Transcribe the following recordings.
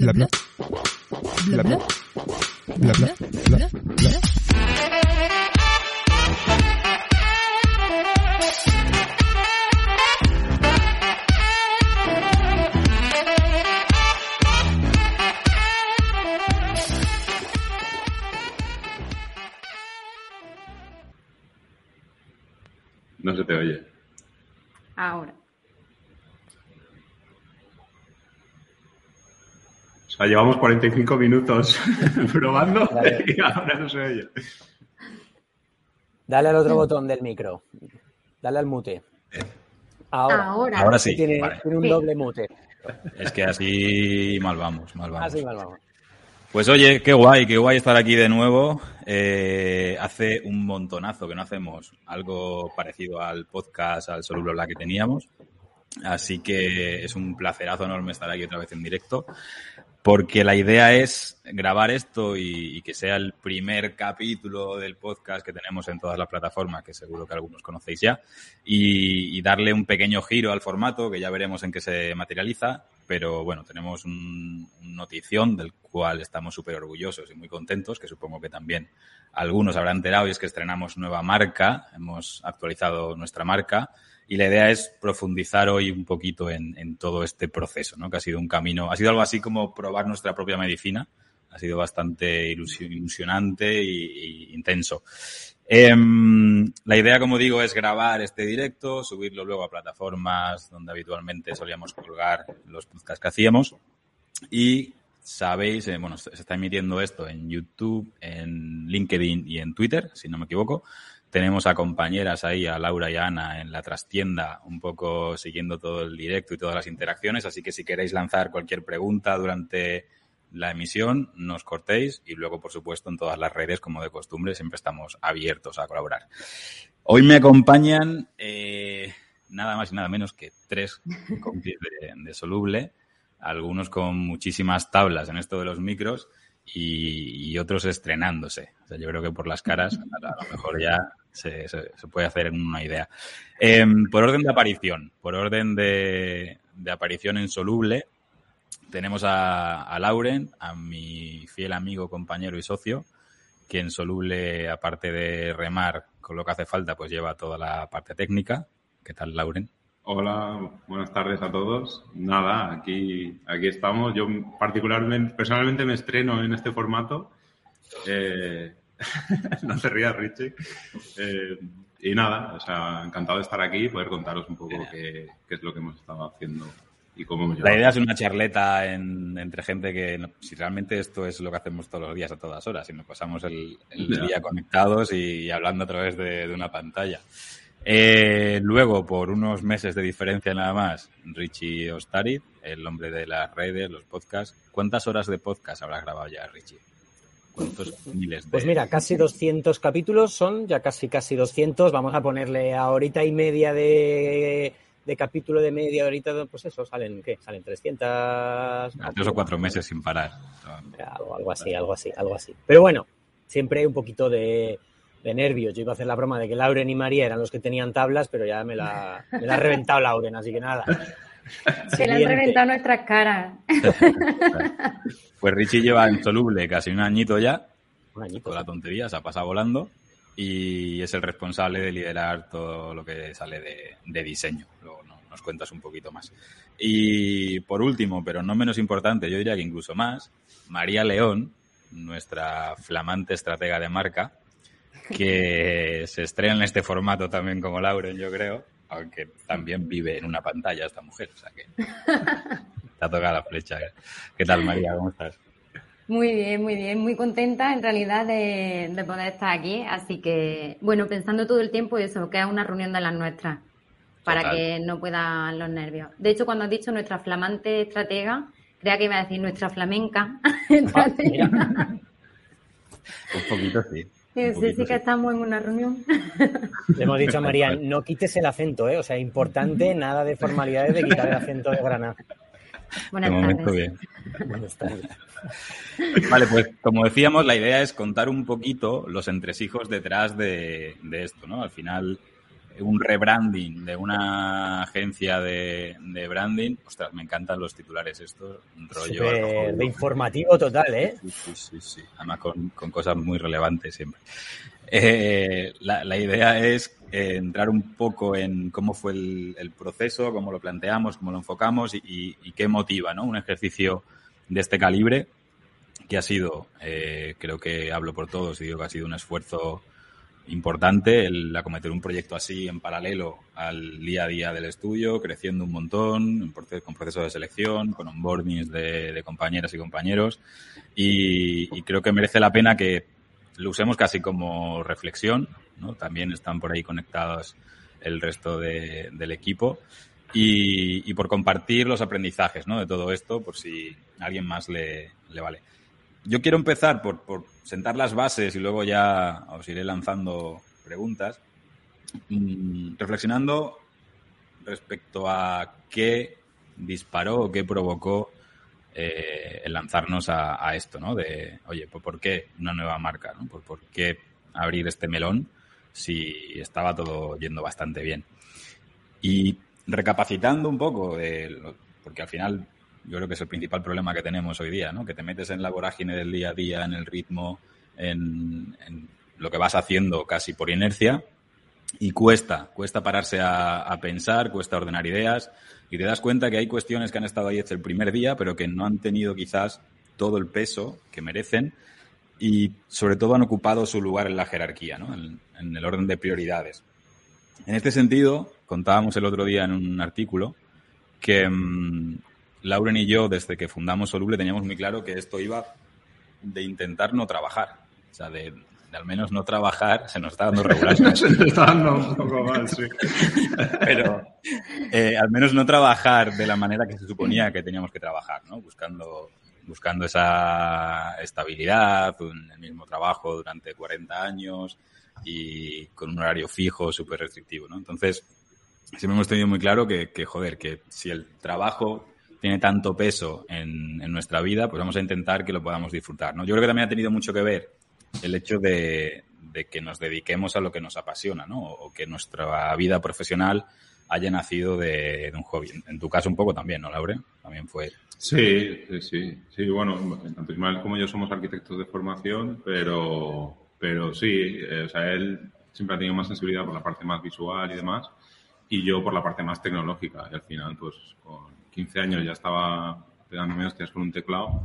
Blabla. Blabla. Blabla. Blabla. Blabla. Sea, llevamos 45 minutos probando y ahora no se oye. Dale al otro botón del micro. Dale al mute. Ahora. Ahora. Ahora sí. Tiene, vale. tiene un Sí. doble mute. Es que así mal vamos, mal vamos. Así mal vamos. Pues oye, qué guay, qué guay estar aquí de nuevo. Eh, hace un montonazo que no hacemos algo parecido al podcast, al Soluble Black que teníamos. Así que es un placerazo enorme estar aquí otra vez en directo. Porque la idea es grabar esto y, que sea el primer capítulo del podcast que tenemos en todas las plataformas, que seguro que algunos conocéis ya, y, y darle un pequeño giro al formato, que ya veremos en qué se materializa. Pero bueno, tenemos un, un notición del cual estamos súper orgullosos y muy contentos, que supongo que también algunos habrán enterado, y es que estrenamos nueva marca, hemos actualizado nuestra marca. Y la idea es profundizar hoy un poquito en, todo este proceso, ¿no? Que ha sido un camino, ha sido algo así como probar nuestra propia medicina. Ha sido bastante ilusio- ilusionante y intenso. Em, la idea, como digo, es grabar este directo, subirlo luego a plataformas donde habitualmente solíamos colgar los podcasts que hacíamos. Y sabéis, eh, bueno, se está emitiendo esto en YouTube, en LinkedIn y en Twitter, si no me equivoco. Tenemos a compañeras ahí, a Laura y a Ana, en la trastienda, un poco siguiendo todo el directo y todas las interacciones. Así que si queréis lanzar cualquier pregunta durante la emisión, nos cortéis y luego, por supuesto, en todas las redes, como de costumbre, siempre estamos abiertos a colaborar. Hoy me acompañan eh, nada más y nada menos que tres compis de, de soluble, algunos con muchísimas tablas en esto de los micros y, otros estrenándose. O sea, yo creo que por las caras a lo mejor ya se, puede hacer una idea. Em, por orden de aparición, por orden de, aparición en soluble, tenemos a, a Lauren, a mi fiel amigo, compañero y socio, que en soluble, aparte de remar con lo que hace falta, pues lleva toda la parte técnica. ¿Qué tal, Lauren? Hola, buenas tardes a todos. Nada, aquí, aquí estamos. Yo particularmente, personalmente me estreno en este formato. Eh, no te rías, Richie. Eh, y nada, o sea, encantado de estar aquí y poder contaros un poco qué, qué es lo que hemos estado haciendo y cómo hemos La idea es una charleta en- entre gente que, no- si realmente esto es lo que hacemos todos los días a todas horas, y nos pasamos el, día conectados y, hablando a través de, de una pantalla. Eh, luego, por unos meses de diferencia nada más, Richie Ostariz, el hombre de las redes, los podcasts. ¿Cuántas horas de podcast habrás grabado ya, Richie? ¿Cuántos miles de...? Pues mira, casi 200 capítulos son, ya casi casi 200. Vamos a ponerle a horita y media de, de capítulo de media horita, pues eso, salen, ¿qué? Salen 300... A tres o cuatro meses sin parar. Algo, algo así, algo así, algo así. Pero bueno, siempre hay un poquito de, de nervios. Yo iba a hacer la broma de que Lauren y María eran los que tenían tablas, pero ya me la, me la ha reventado Lauren, así que nada. Se le han reventado nuestras caras. Pues Richie lleva insoluble casi un añito ya, Un añito. con la tontería, se ha pasado volando y es el responsable de liderar todo lo que sale de, de diseño. Luego no- nos cuentas un poquito más. Y por último, pero no menos importante, yo diría que incluso más, María León, nuestra flamante estratega de marca, que se estrena en este formato también como Lauren, yo creo, aunque también vive en una pantalla esta mujer, o sea que te ha tocado la flecha. ¿Qué tal, María? ¿Cómo estás? Muy bien, muy bien, muy contenta en realidad de, de poder estar aquí. Así que, bueno, pensando todo el tiempo eso, que es una reunión de las nuestras, para Total. que no puedan los nervios. De hecho, cuando has dicho nuestra flamante estratega, creía que iba a decir nuestra flamenca estratega. Un poquito sí. Sí, sí, que estamos en una reunión. Le hemos dicho a María, no quites el acento, ¿eh? O sea, importante, nada de formalidades de quitar el acento de Granada. Buenas De momento tardes. bien. Buenas tardes. Vale, pues como decíamos, la idea es contar un poquito los entresijos detrás de, de esto, ¿no? Al final, un rebranding de una agencia de, de branding. Ostras, me encantan los titulares estos. Un rollo. mejor- de informativo total, ¿eh? Sí, sí, sí, sí. Además con, con cosas muy relevantes siempre. Eh, la, la idea es eh, entrar un poco en cómo fue el, el proceso, cómo lo planteamos, cómo lo enfocamos y, y- y qué motiva ¿no? un ejercicio de este calibre, que ha sido, eh, creo que hablo por todos y digo que ha sido un esfuerzo importante el acometer un proyecto así en paralelo al día a día del estudio, creciendo un montón, con procesos de selección, con onboardings de, de compañeras y compañeros. Y, y creo que merece la pena que lo usemos casi como reflexión. ¿no? También están por ahí conectados el resto de- del equipo. Y, y por compartir los aprendizajes ¿no? de todo esto, por si a alguien más le, le vale. Yo quiero empezar por, por sentar las bases y luego ya os iré lanzando preguntas. Mm, reflexionando respecto a qué disparó o qué provocó eh, el lanzarnos a, esto, ¿no? De, oye, pues ¿por qué una nueva marca? ¿no? ¿Por, por qué abrir este melón si estaba todo yendo bastante bien? Y recapacitando un poco, de porque al final yo creo que es el principal problema que tenemos hoy día, ¿no? Que te metes en la vorágine del día a día, en el ritmo, en, en lo que vas haciendo casi por inercia y cuesta, cuesta pararse a, pensar, cuesta ordenar ideas y te das cuenta que hay cuestiones que han estado ahí desde el primer día, pero que no han tenido quizás todo el peso que merecen y sobre todo han ocupado su lugar en la jerarquía, ¿no? en, en el orden de prioridades. En este sentido, contábamos el otro día en un artículo que mm, Lauren y yo, desde que fundamos Soluble, teníamos muy claro que esto iba de intentar no trabajar. O sea, de, de al menos no trabajar, se nos está dando regular. Se nos está dando un poco mal, sí. pero eh, al menos no trabajar de la manera que se suponía que teníamos que trabajar, ¿no? Buscando, buscando esa estabilidad, un- el mismo trabajo durante 40 años y con un horario fijo súper restrictivo, ¿no? Entonces, siempre hemos tenido muy claro que, que, joder, que si el trabajo tiene tanto peso en, nuestra vida, pues vamos a intentar que lo podamos disfrutar, ¿no? Yo creo que también ha tenido mucho que ver el hecho de, que nos dediquemos a lo que nos apasiona, ¿no? O que nuestra vida profesional haya nacido de, un hobby. En tu caso un poco también, ¿no, Laure? También fue... Sí, sí, sí. Sí, bueno, tanto Ismael como yo somos arquitectos de formación, pero, pero sí, eh, o sea, él siempre ha tenido más sensibilidad por la parte más visual y demás, y yo por la parte más tecnológica. Y al final, pues con 15 años ya estaba pegándome hostias con un teclado.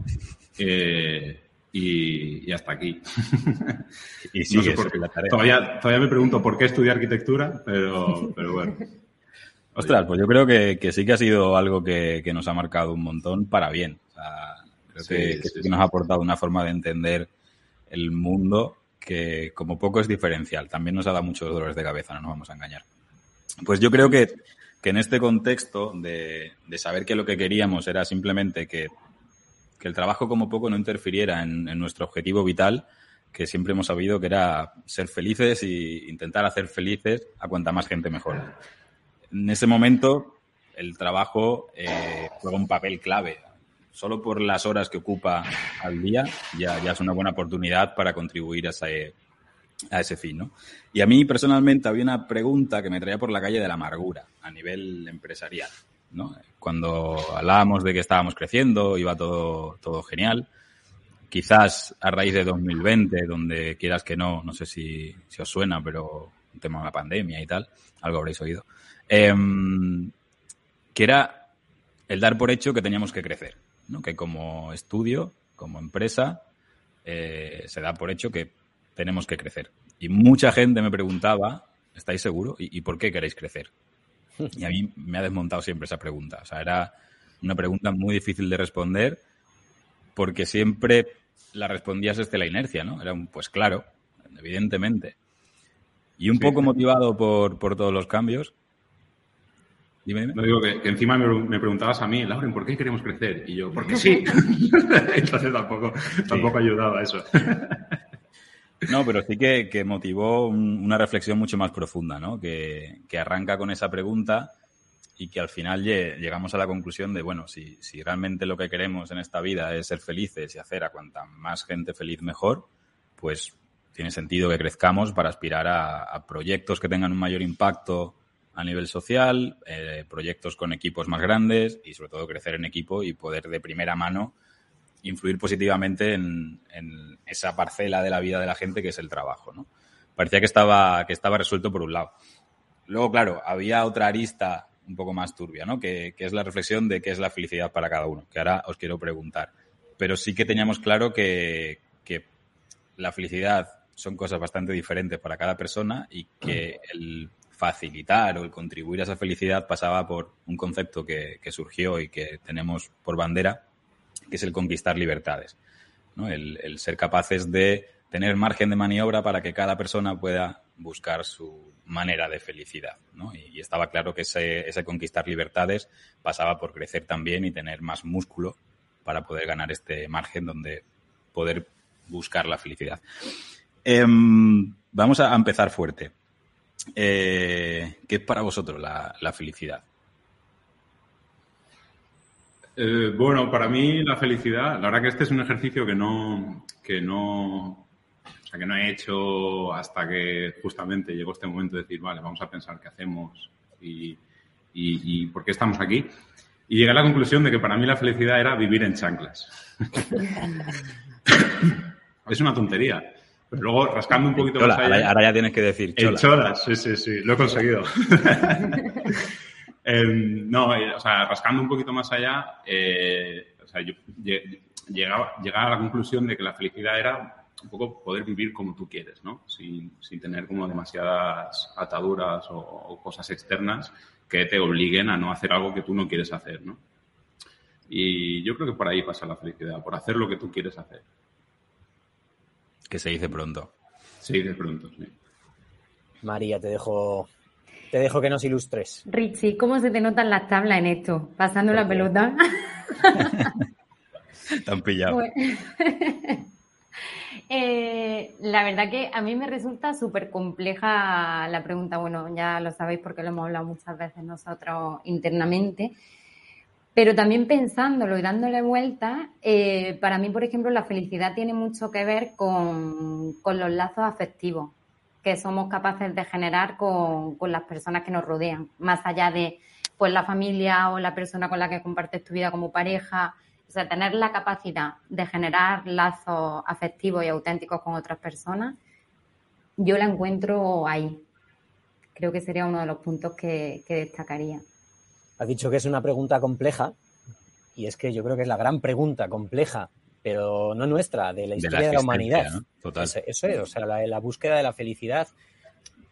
eh, y, y hasta aquí. Y No sé por qué. la tarea. Todavía, todavía me pregunto por qué estudiar arquitectura, pero, pero bueno. Ostras, pues yo creo que, que sí que ha sido algo que, que nos ha marcado un montón para bien. O sea, creo Sí, que, que sí, que nos ha aportado una forma de entender el mundo que como poco es diferencial. También nos ha dado muchos dolores de cabeza, no nos vamos a engañar. Pues yo creo que, que en este contexto de, saber que lo que queríamos era simplemente que, el trabajo como poco no interfiriera en, nuestro objetivo vital, que siempre hemos sabido que era ser felices y intentar hacer felices a cuanta más gente mejor. En ese momento, el trabajo eh, juega un papel clave. Solo por las horas que ocupa al día ya, ya es una buena oportunidad para contribuir a ese, a ese fin. ¿no? Y a mí personalmente había una pregunta que me traía por la calle de la amargura a nivel empresarial. ¿no? Cuando hablábamos de que estábamos creciendo, iba todo, todo genial. Quizás a raíz de 2020, donde quieras que no, no sé si, si os suena, pero un tema de la pandemia y tal, algo habréis oído, em, que era el dar por hecho que teníamos que crecer, ¿no? que como estudio, como empresa, eh, se da por hecho que tenemos que crecer. Y mucha gente me preguntaba, ¿estáis seguros? ¿Y, y por qué queréis crecer? Y a mí me ha desmontado siempre esa pregunta. O sea, era una pregunta muy difícil de responder porque siempre la respondías desde la inercia, ¿no? Era un, pues claro, evidentemente. Y un Sí. poco motivado por, por todos los cambios. Dime, dime. No digo que, que encima me, me preguntabas a mí, Lauren, ¿por qué queremos crecer? Y yo, porque sí. Entonces tampoco, tampoco ayudaba eso. No, pero sí que, motivó un- una reflexión mucho más profunda, ¿no? Que, arranca con esa pregunta y que al final lle- llegamos a la conclusión de, bueno, si, si realmente lo que queremos en esta vida es ser felices y hacer a cuanta más gente feliz mejor, pues tiene sentido que crezcamos para aspirar a, proyectos que tengan un mayor impacto a nivel social, eh, proyectos con equipos más grandes y sobre todo crecer en equipo y poder de primera mano influir positivamente en, esa parcela de la vida de la gente que es el trabajo. ¿no? Parecía que estaba, que estaba resuelto por un lado. Luego, claro, había otra arista un poco más turbia, ¿no? Que, que, es la reflexión de qué es la felicidad para cada uno, que ahora os quiero preguntar. Pero sí que teníamos claro que, que la felicidad son cosas bastante diferentes para cada persona y que el facilitar o el contribuir a esa felicidad pasaba por un concepto que, que surgió y que tenemos por bandera, que es el conquistar libertades. ¿no? El, el, ser capaces de tener margen de maniobra para que cada persona pueda buscar su manera de felicidad. ¿no? Y, estaba claro que ese, ese, conquistar libertades pasaba por crecer también y tener más músculo para poder ganar este margen donde poder buscar la felicidad. Eh, vamos a empezar fuerte. Eh, ¿Qué es para vosotros la, la felicidad? Eh, bueno, para mí la felicidad, la verdad que este es un ejercicio que no, que no, o sea, que no he hecho hasta que justamente llegó este momento de decir, vale, vamos a pensar qué hacemos y, y, y por qué estamos aquí. Y llegué a la conclusión de que para mí la felicidad era vivir en chanclas. es una tontería. Pero luego, rascando un poquito chola, más allá... Ahora ya tienes que decir chola. En cholas, sí, sí, sí. Lo he conseguido. eh, no, o sea, rascando un poquito más allá, eh, o sea, yo llegaba, llegaba a la conclusión de que la felicidad era un poco poder vivir como tú quieres, ¿no? Sin, sin tener como demasiadas ataduras o, o, cosas externas que te obliguen a no hacer algo que tú no quieres hacer, ¿no? Y yo creo que por ahí pasa la felicidad, por hacer lo que tú quieres hacer. Que se dice pronto. Se dice pronto, sí. María, te dejo, te dejo que nos ilustres. Richie, ¿cómo se te notan las tablas en esto? Pasando la pelota. Te han pillado. Bueno. eh, la verdad que a mí me resulta súper compleja la pregunta. Bueno, ya lo sabéis porque lo hemos hablado muchas veces nosotros internamente. Pero también pensándolo y dándole vuelta, eh, para mí, por ejemplo, la felicidad tiene mucho que ver con, con los lazos afectivos que somos capaces de generar con, con, las personas que nos rodean, más allá de pues la familia o la persona con la que compartes tu vida como pareja. O sea, tener la capacidad de generar lazos afectivos y auténticos con otras personas, yo la encuentro ahí. Creo que sería uno de los puntos que, que destacaría. Has dicho que es una pregunta compleja y es que yo creo que es la gran pregunta compleja, pero no nuestra, de la historia de la, de la humanidad. ¿no? Total. Eso, eso, es, o sea, la, la, búsqueda de la felicidad,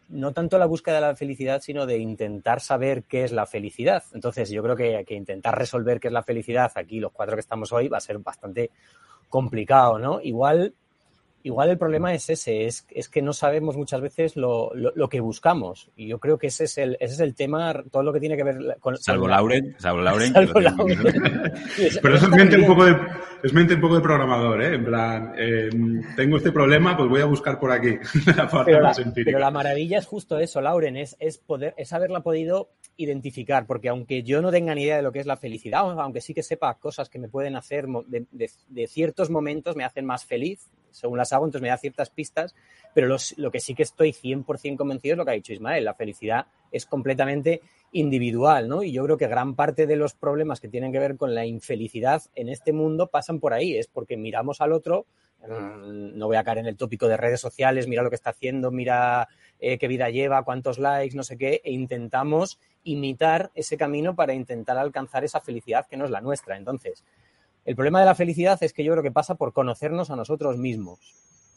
no tanto la búsqueda de la felicidad, sino de intentar saber qué es la felicidad. Entonces, yo creo que, que intentar resolver qué es la felicidad, aquí los cuatro que estamos hoy, va a ser bastante complicado, ¿no? Igual igual el problema es ese, es, es que no sabemos muchas veces lo, lo, lo, que buscamos. Y yo creo que ese es el, ese es el tema, todo lo que tiene que ver con... Salvo Lauren, salvo Lauren. Salvo Lauren. Pero eso es mente un poco de, es mente un poco de programador, ¿eh? En plan, eh, tengo este problema, pues voy a buscar por aquí la parte pero, más la, empírica. pero la maravilla es justo eso, Lauren, es, es, poder, es haberla podido identificar, porque aunque yo no tenga ni idea de lo que es la felicidad, aunque sí que sepa cosas que me pueden hacer de, de, de ciertos momentos me hacen más feliz, según las hago, entonces me da ciertas pistas, pero lo que sí que estoy 100% convencido es lo que ha dicho Ismael, la felicidad es completamente individual, ¿no? Y yo creo que gran parte de los problemas que tienen que ver con la infelicidad en este mundo pasan por ahí, es porque miramos al otro, mmm, no voy a caer en el tópico de redes sociales, mira lo que está haciendo, mira eh, qué vida lleva, cuántos likes, no sé qué, e intentamos imitar ese camino para intentar alcanzar esa felicidad que no es la nuestra. Entonces, el problema de la felicidad es que yo creo que pasa por conocernos a nosotros mismos.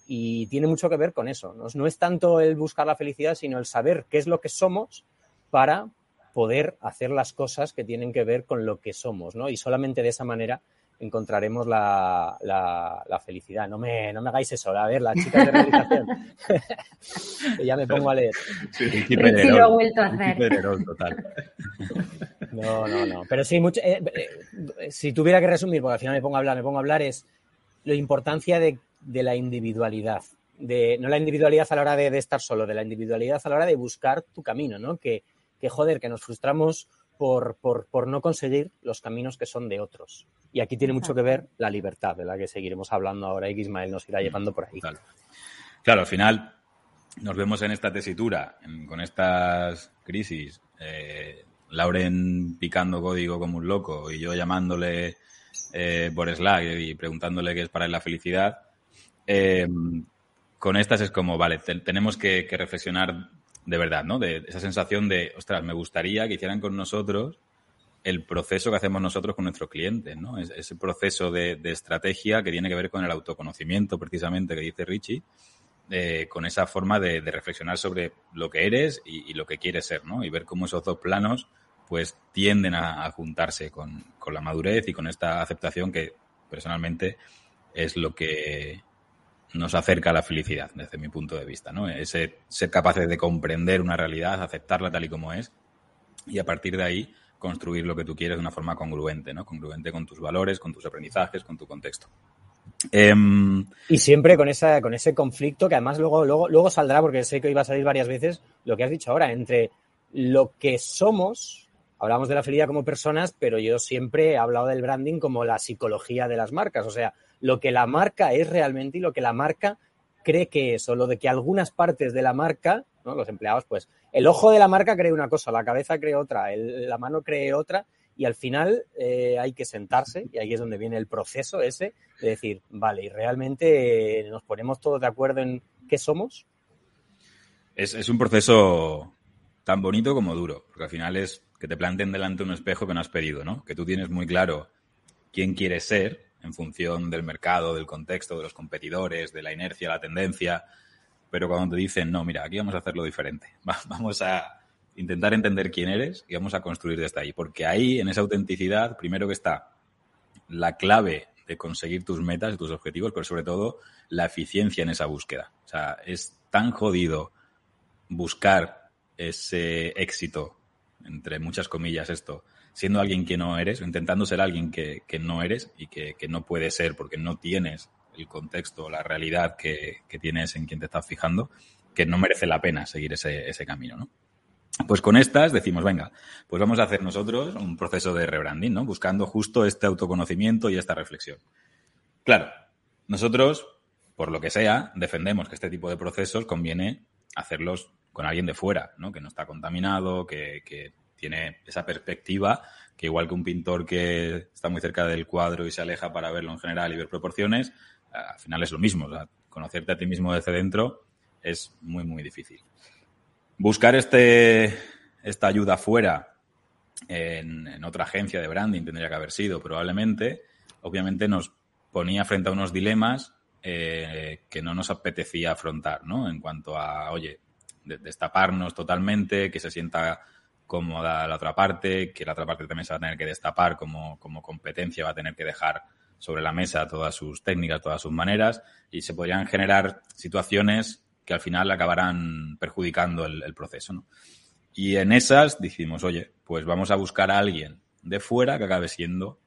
Y tiene mucho que ver con eso. No, no es tanto el buscar la felicidad, sino el saber qué es lo que somos para poder hacer las cosas que tienen que ver con lo que somos, ¿no? Y solamente de esa manera encontraremos la, la, la felicidad. No me, no me, hagáis eso, a ver, las chicas de realización. ya me pongo a leer. Sí, sí lo ha vuelto a hacer. total. No, no, no. Pero sí, mucho, eh, eh, si tuviera que resumir, porque al final me pongo a hablar, me pongo a hablar, es la importancia de, de la individualidad. De, no la individualidad a la hora de, de, estar solo, de la individualidad a la hora de buscar tu camino, ¿no? Que, que joder, que nos frustramos por, por, por, no conseguir los caminos que son de otros. Y aquí tiene mucho que ver la libertad, de la que seguiremos hablando ahora y que Ismael nos irá llevando por ahí. Total. Claro, al final nos vemos en esta tesitura, en- con estas crisis, eh, Lauren picando código como un loco y yo llamándole eh, por Slack y preguntándole qué es para él la felicidad. Eh, con estas es como, vale, te- tenemos que, reflexionar de verdad, ¿no? De esa sensación de, ostras, me gustaría que hicieran con nosotros el proceso que hacemos nosotros con nuestros clientes, ¿no? Es- ese proceso de, de estrategia que tiene que ver con el autoconocimiento, precisamente, que dice Richie, eh, con esa forma de, reflexionar sobre lo que eres y, lo que quieres ser, ¿no? Y ver cómo esos dos planos, pues, tienden a, a juntarse con, con la madurez y con esta aceptación que, personalmente, es lo que nos acerca a la felicidad, desde mi punto de vista, ¿no? Ese ser capaces de comprender una realidad, aceptarla tal y como es, y a partir de ahí construir lo que tú quieres de una forma congruente, ¿no? Congruente con tus valores, con tus aprendizajes, con tu contexto. Em, Y siempre con esa, con ese conflicto que además luego, luego, luego saldrá, porque sé que iba a salir varias veces, lo que has dicho ahora, entre lo que somos, hablamos de la felicidad como personas, pero yo siempre he hablado del branding como la psicología de las marcas, o sea, lo que la marca es realmente y lo que la marca cree que es, o lo de que algunas partes de la marca, ¿no? los empleados, pues el ojo de la marca cree una cosa, la cabeza cree otra, la mano cree otra, y al final eh, hay que sentarse, y ahí es donde viene el proceso ese, de decir, vale, y realmente eh, nos ponemos todos de acuerdo en qué somos. Es, es un proceso tan bonito como duro, porque al final es que te planten delante un espejo que no has pedido, ¿no? Que tú tienes muy claro quién quieres ser en función del mercado, del contexto, de los competidores, de la inercia, la tendencia, pero cuando te dicen, no, mira, aquí vamos a hacerlo diferente, Va- vamos a intentar entender quién eres y vamos a construir desde ahí, porque ahí, en esa autenticidad, primero que está la clave de conseguir tus metas y tus objetivos, pero sobre todo la eficiencia en esa búsqueda. O sea, es tan jodido buscar ese éxito, entre muchas comillas esto, siendo alguien que no eres, o intentando ser alguien que, que no eres y que, que no puede ser porque no tienes el contexto, la realidad que, que tienes en quien te estás fijando, que no merece la pena seguir ese, ese camino, ¿no? Pues con estas decimos, venga, pues vamos a hacer nosotros un proceso de rebranding, ¿no? Buscando justo este autoconocimiento y esta reflexión. Claro, nosotros, por lo que sea, defendemos que este tipo de procesos conviene hacerlos con alguien de fuera, ¿no? Que no está contaminado, que, que tiene esa perspectiva, que igual que un pintor que está muy cerca del cuadro y se aleja para verlo en general y ver proporciones, al final es lo mismo. O sea, conocerte a ti mismo desde dentro es muy, muy difícil. Buscar este, esta ayuda fuera en, en otra agencia de branding tendría que haber sido probablemente, obviamente nos ponía frente a unos dilemas eh, que no nos apetecía afrontar, ¿no? En cuanto a, oye, de- destaparnos totalmente, que se sienta cómoda la otra parte, que la otra parte también se va a tener que destapar como, como competencia, va a tener que dejar sobre la mesa todas sus técnicas, todas sus maneras, y se podrían generar situaciones que al final acabarán perjudicando el, proceso, ¿no? Y en esas dijimos, oye, pues vamos a buscar a alguien de fuera que acabe siendo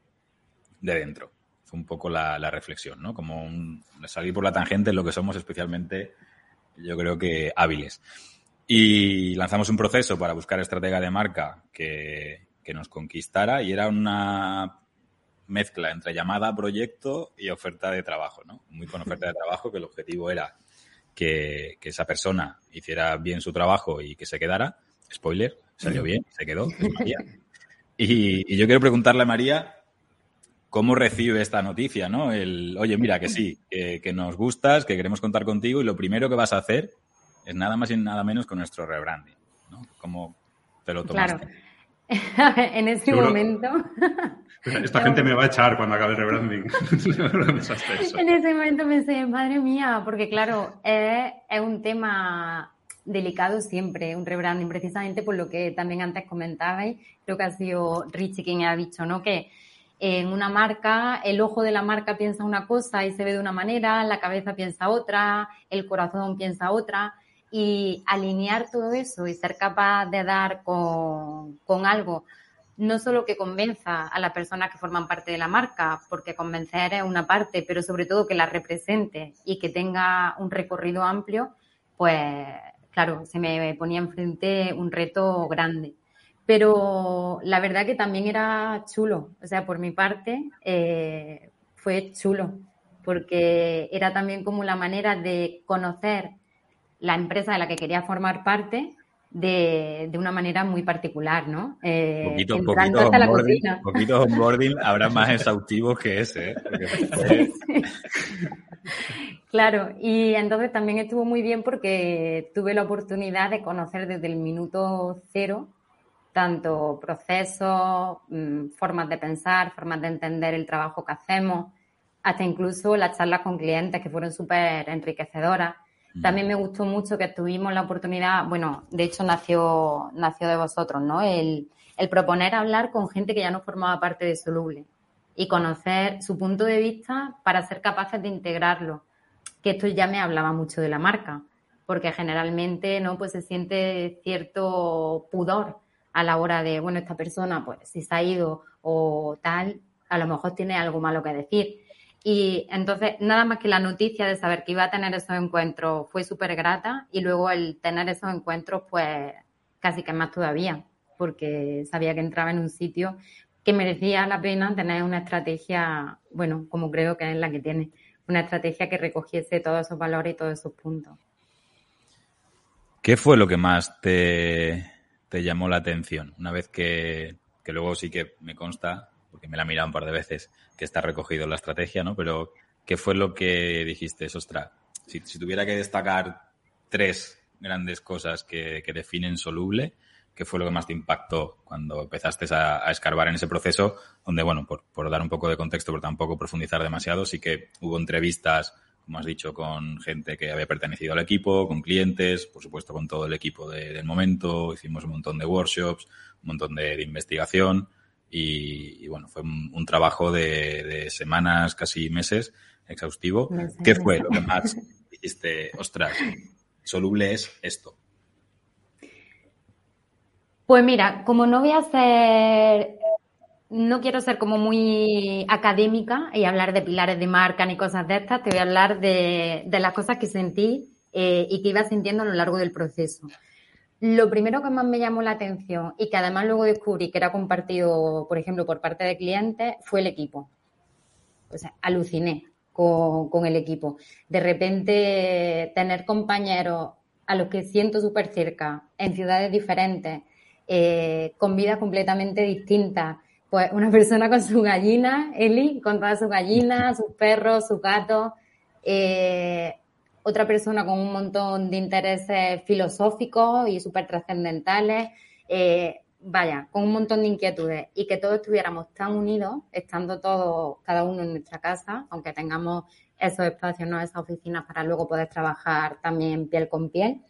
de dentro. Fue un poco la, reflexión, ¿no? Como un, salir por la tangente en lo que somos especialmente, yo creo que hábiles. Y lanzamos un proceso para buscar estratega de marca que, que nos conquistara y era una mezcla entre llamada, proyecto y oferta de trabajo, ¿no? Muy con oferta de trabajo, que el objetivo era que, que esa persona hiciera bien su trabajo y que se quedara. Spoiler, salió bien, se quedó, es María. Y, y yo quiero preguntarle a María cómo recibe esta noticia, ¿no? El, oye, mira, que sí, que, que nos gustas, que queremos contar contigo y lo primero que vas a hacer es nada más y nada menos con nuestro rebranding, ¿no? ¿Cómo te lo tomaste? Claro. en ese Seguro- momento, Esta gente me va a echar cuando acabe el rebranding. En ese momento pensé, madre mía, porque claro, es, es un tema delicado siempre, un rebranding, precisamente por lo que también antes comentabais, creo que ha sido Richie quien ha dicho, ¿no? Que en una marca, el ojo de la marca piensa una cosa y se ve de una manera, la cabeza piensa otra, el corazón piensa otra, y alinear todo eso y ser capaz de dar con, con algo, no solo que convenza a las personas que forman parte de la marca, porque convencer es una parte, pero sobre todo que la represente y que tenga un recorrido amplio, pues claro, se me ponía enfrente un reto grande. Pero la verdad que también era chulo, o sea, por mi parte eh, fue chulo, porque era también como la manera de conocer la empresa de la que quería formar parte de, de una manera muy particular, ¿no? Eh, poquito, poquito, onboarding, poquito onboarding habrá más exhaustivos que ese. ¿eh? Claro, y entonces también estuvo muy bien porque tuve la oportunidad de conocer desde el minuto cero tanto procesos, mm, formas de pensar, formas de entender el trabajo que hacemos, hasta incluso las charlas con clientes que fueron súper enriquecedoras. Mm. También me gustó mucho que tuvimos la oportunidad, bueno, de hecho nació, nació de vosotros, ¿no? El, el proponer hablar con gente que ya no formaba parte de Soluble y conocer su punto de vista para ser capaces de integrarlo. Que esto ya me hablaba mucho de la marca, porque generalmente, ¿no? Pues se siente cierto pudor a la hora de, bueno, esta persona, pues si se ha ido o tal, a lo mejor tiene algo malo que decir. Y entonces, nada más que la noticia de saber que iba a tener esos encuentros fue súper grata y luego el tener esos encuentros, pues casi que más todavía, porque sabía que entraba en un sitio que merecía la pena tener una estrategia, bueno, como creo que es la que tiene, una estrategia que recogiese todos esos valores y todos esos puntos. ¿Qué fue lo que más te, te llamó la atención? Una vez que, que luego sí que me consta, porque me la he mirado un par de veces, que está recogido la estrategia, ¿no? Pero, ¿qué fue lo que dijiste? Ostras, si, si tuviera que destacar tres grandes cosas que, definen soluble, ¿qué fue lo que más te impactó cuando empezaste a, escarbar en ese proceso? Donde, bueno, por, dar un poco de contexto, pero tampoco profundizar demasiado, sí que hubo entrevistas como has dicho, con gente que había pertenecido al equipo, con clientes, por supuesto con todo el equipo de, del momento, hicimos un montón de workshops, un montón de investigación y, y, bueno, fue un, un trabajo de, de, semanas, casi meses, exhaustivo. ¿Qué fue lo que más dijiste, ostras, soluble es esto? Pues mira, como no voy a hacer no quiero ser como muy académica y hablar de pilares de marca ni cosas de estas, te voy a hablar de, de las cosas que sentí eh, y que iba sintiendo a lo largo del proceso. Lo primero que más me llamó la atención y que además luego descubrí que era compartido, por ejemplo, por parte de clientes, fue el equipo. O sea, aluciné con, con el equipo. De repente, tener compañeros a los que siento súper cerca, en ciudades diferentes, eh, con vidas completamente distintas, pues una persona con su gallina, Eli, con todas sus gallinas, sus perros, sus gatos. Eh, otra persona con un montón de intereses filosóficos y súper trascendentales. Eh, vaya, con un montón de inquietudes y que todos estuviéramos tan unidos, estando todos, cada uno en nuestra casa, aunque tengamos esos espacios, no esas oficinas para luego poder trabajar también piel con piel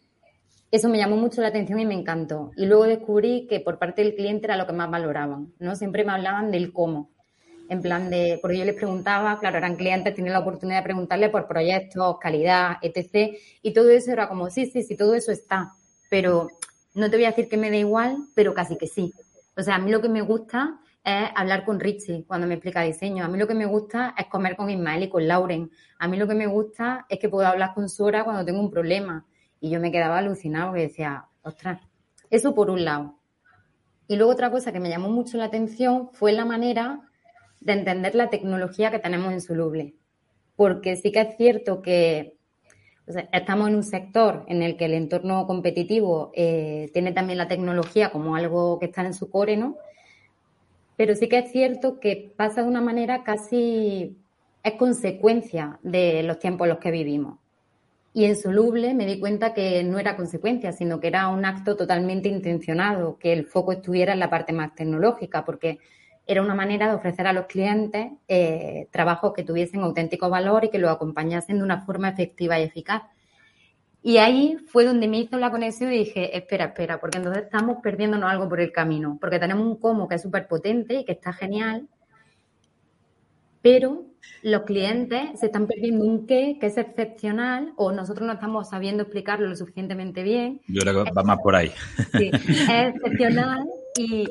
eso me llamó mucho la atención y me encantó. Y luego descubrí que por parte del cliente era lo que más valoraban, ¿no? Siempre me hablaban del cómo. En plan de, porque yo les preguntaba, claro, eran clientes, tenía la oportunidad de preguntarle por proyectos, calidad, etc. Y todo eso era como, sí, sí, sí, todo eso está. Pero no te voy a decir que me da igual, pero casi que sí. O sea, a mí lo que me gusta es hablar con Richie cuando me explica diseño. A mí lo que me gusta es comer con Ismael y con Lauren. A mí lo que me gusta es que puedo hablar con Sora cuando tengo un problema. Y yo me quedaba alucinado y decía, ostras, eso por un lado. Y luego otra cosa que me llamó mucho la atención fue la manera de entender la tecnología que tenemos en Soluble. Porque sí que es cierto que estamos en un sector en el que el entorno competitivo eh, tiene también la tecnología como algo que está en su core, ¿no? Pero sí que es cierto que pasa de una manera casi es consecuencia de los tiempos en los que vivimos. Y en Soluble me di cuenta que no era consecuencia, sino que era un acto totalmente intencionado, que el foco estuviera en la parte más tecnológica, porque era una manera de ofrecer a los clientes eh, trabajos que tuviesen auténtico valor y que lo acompañasen de una forma efectiva y eficaz. Y ahí fue donde me hizo la conexión y dije, espera, espera, porque entonces estamos perdiéndonos algo por el camino, porque tenemos un cómo que es súper potente y que está genial, pero los clientes se están perdiendo un qué que es excepcional o nosotros no estamos sabiendo explicarlo lo suficientemente bien. Yo creo que va más por ahí. Sí, es excepcional y,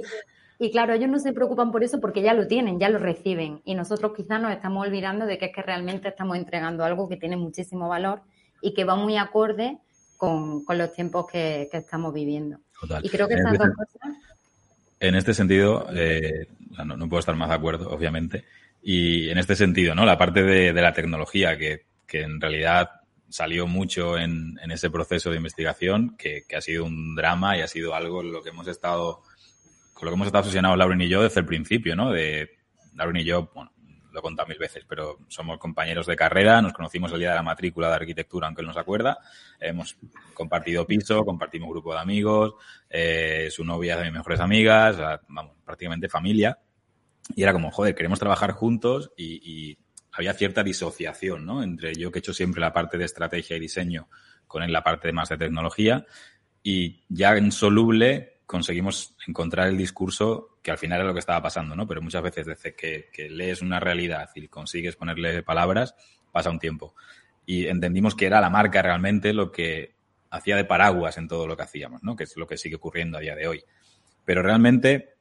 y, claro, ellos no se preocupan por eso porque ya lo tienen, ya lo reciben y nosotros quizás nos estamos olvidando de que es que realmente estamos entregando algo que tiene muchísimo valor y que va muy acorde con, con los tiempos que, que, estamos viviendo. Total. Y creo que estas dos cosas... En este sentido, eh, no, no puedo estar más de acuerdo, obviamente Y en este sentido, ¿no? La parte de, de la tecnología, que, que, en realidad salió mucho en, en ese proceso de investigación, que, que, ha sido un drama y ha sido algo en lo que hemos estado, con lo que hemos estado obsesionados Lauren y yo desde el principio, ¿no? De Lauren y yo, bueno, lo he contado mil veces, pero somos compañeros de carrera, nos conocimos el día de la matrícula de arquitectura, aunque él no se acuerda, hemos compartido piso, compartimos grupo de amigos, eh, su novia es de mis mejores amigas, vamos, prácticamente familia, y era como, joder, queremos trabajar juntos y, y había cierta disociación, ¿no? Entre yo que he hecho siempre la parte de estrategia y diseño con él la parte más de tecnología y ya en soluble conseguimos encontrar el discurso que al final era lo que estaba pasando, ¿no? Pero muchas veces desde que, que, lees una realidad y consigues ponerle palabras, pasa un tiempo. Y entendimos que era la marca realmente lo que hacía de paraguas en todo lo que hacíamos, ¿no? Que es lo que sigue ocurriendo a día de hoy. Pero realmente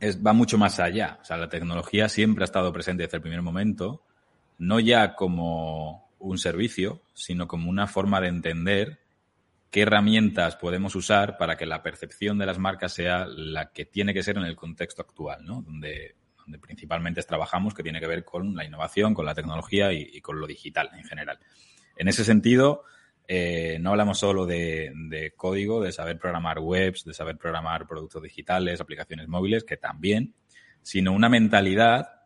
es, va mucho más allá. O sea, la tecnología siempre ha estado presente desde el primer momento, no ya como un servicio, sino como una forma de entender qué herramientas podemos usar para que la percepción de las marcas sea la que tiene que ser en el contexto actual, ¿no? Donde, donde principalmente trabajamos, que tiene que ver con la innovación, con la tecnología y, con lo digital en general. En ese sentido, eh, no hablamos solo de, de, código, de saber programar webs, de saber programar productos digitales, aplicaciones móviles, que también, sino una mentalidad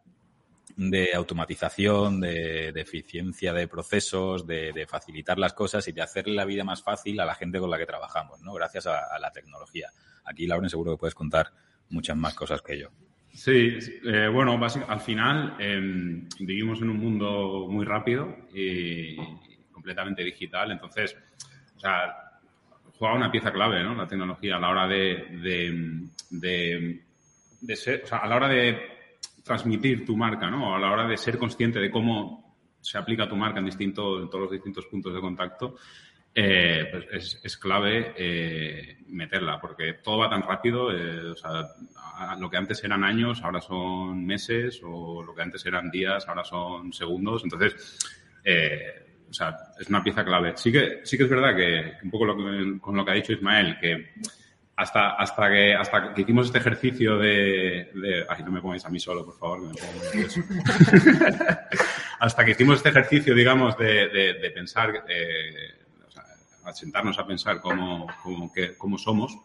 de automatización, de, eficiencia de procesos, de, facilitar las cosas y de hacerle la vida más fácil a la gente con la que trabajamos, ¿no? Gracias a, la tecnología. Aquí, Lauren, seguro que puedes contar muchas más cosas que yo. Sí, eh, bueno, al final eh, vivimos en un mundo muy rápido y, completamente digital, entonces, o sea, juega una pieza clave, ¿no? La tecnología a la hora de, de ser, o sea, a la hora de transmitir tu marca, ¿no? A la hora de ser consciente de cómo se aplica tu marca en, distinto, en todos los distintos puntos de contacto, eh, pues es, clave eh, meterla, porque todo va tan rápido, eh, o sea, lo que antes eran años, ahora son meses, o lo que antes eran días, ahora son segundos, entonces, eh, o sea, es una pieza clave. Sí que, sí que es verdad que, un poco lo que, con lo que ha dicho Ismael, que hasta, hasta, que, hasta que hicimos este ejercicio de, de Ay, no me pongáis a mí solo, por favor, que me pongo hasta que hicimos este ejercicio, digamos, de, de, de pensar, eh, o sea, a sentarnos a pensar cómo, cómo, que, cómo somos,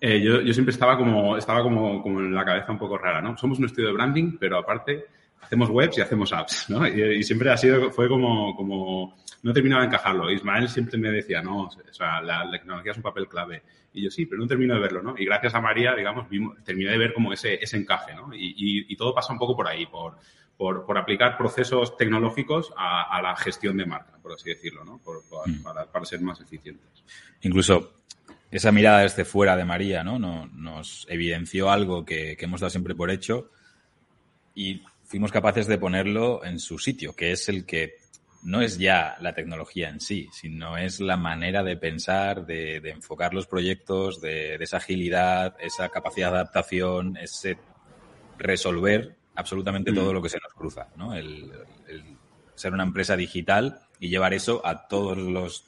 eh, yo, yo, siempre estaba como, estaba como, como en la cabeza un poco rara, ¿no? Somos un estudio de branding, pero aparte hacemos webs y hacemos apps, ¿no? Y, y, siempre ha sido, fue como, como, no terminaba de encajarlo. Ismael siempre me decía, no, o sea, la, la, tecnología es un papel clave. Y yo sí, pero no termino de verlo, ¿no? Y gracias a María, digamos, vimos, terminé de ver como ese, ese encaje, ¿no? Y, y, y, todo pasa un poco por ahí, por, por, por aplicar procesos tecnológicos a, a, la gestión de marca, por así decirlo, ¿no? Por, por, mm. para, para ser más eficientes. Incluso esa mirada desde fuera de María, ¿no? Nos, nos evidenció algo que, que hemos dado siempre por hecho y fuimos capaces de ponerlo en su sitio, que es el que no es ya la tecnología en sí, sino es la manera de pensar, de, de enfocar los proyectos, de, de, esa agilidad, esa capacidad de adaptación, ese resolver absolutamente mm. todo lo que se nos cruza, ¿no? El, el, ser una empresa digital y llevar eso a todos los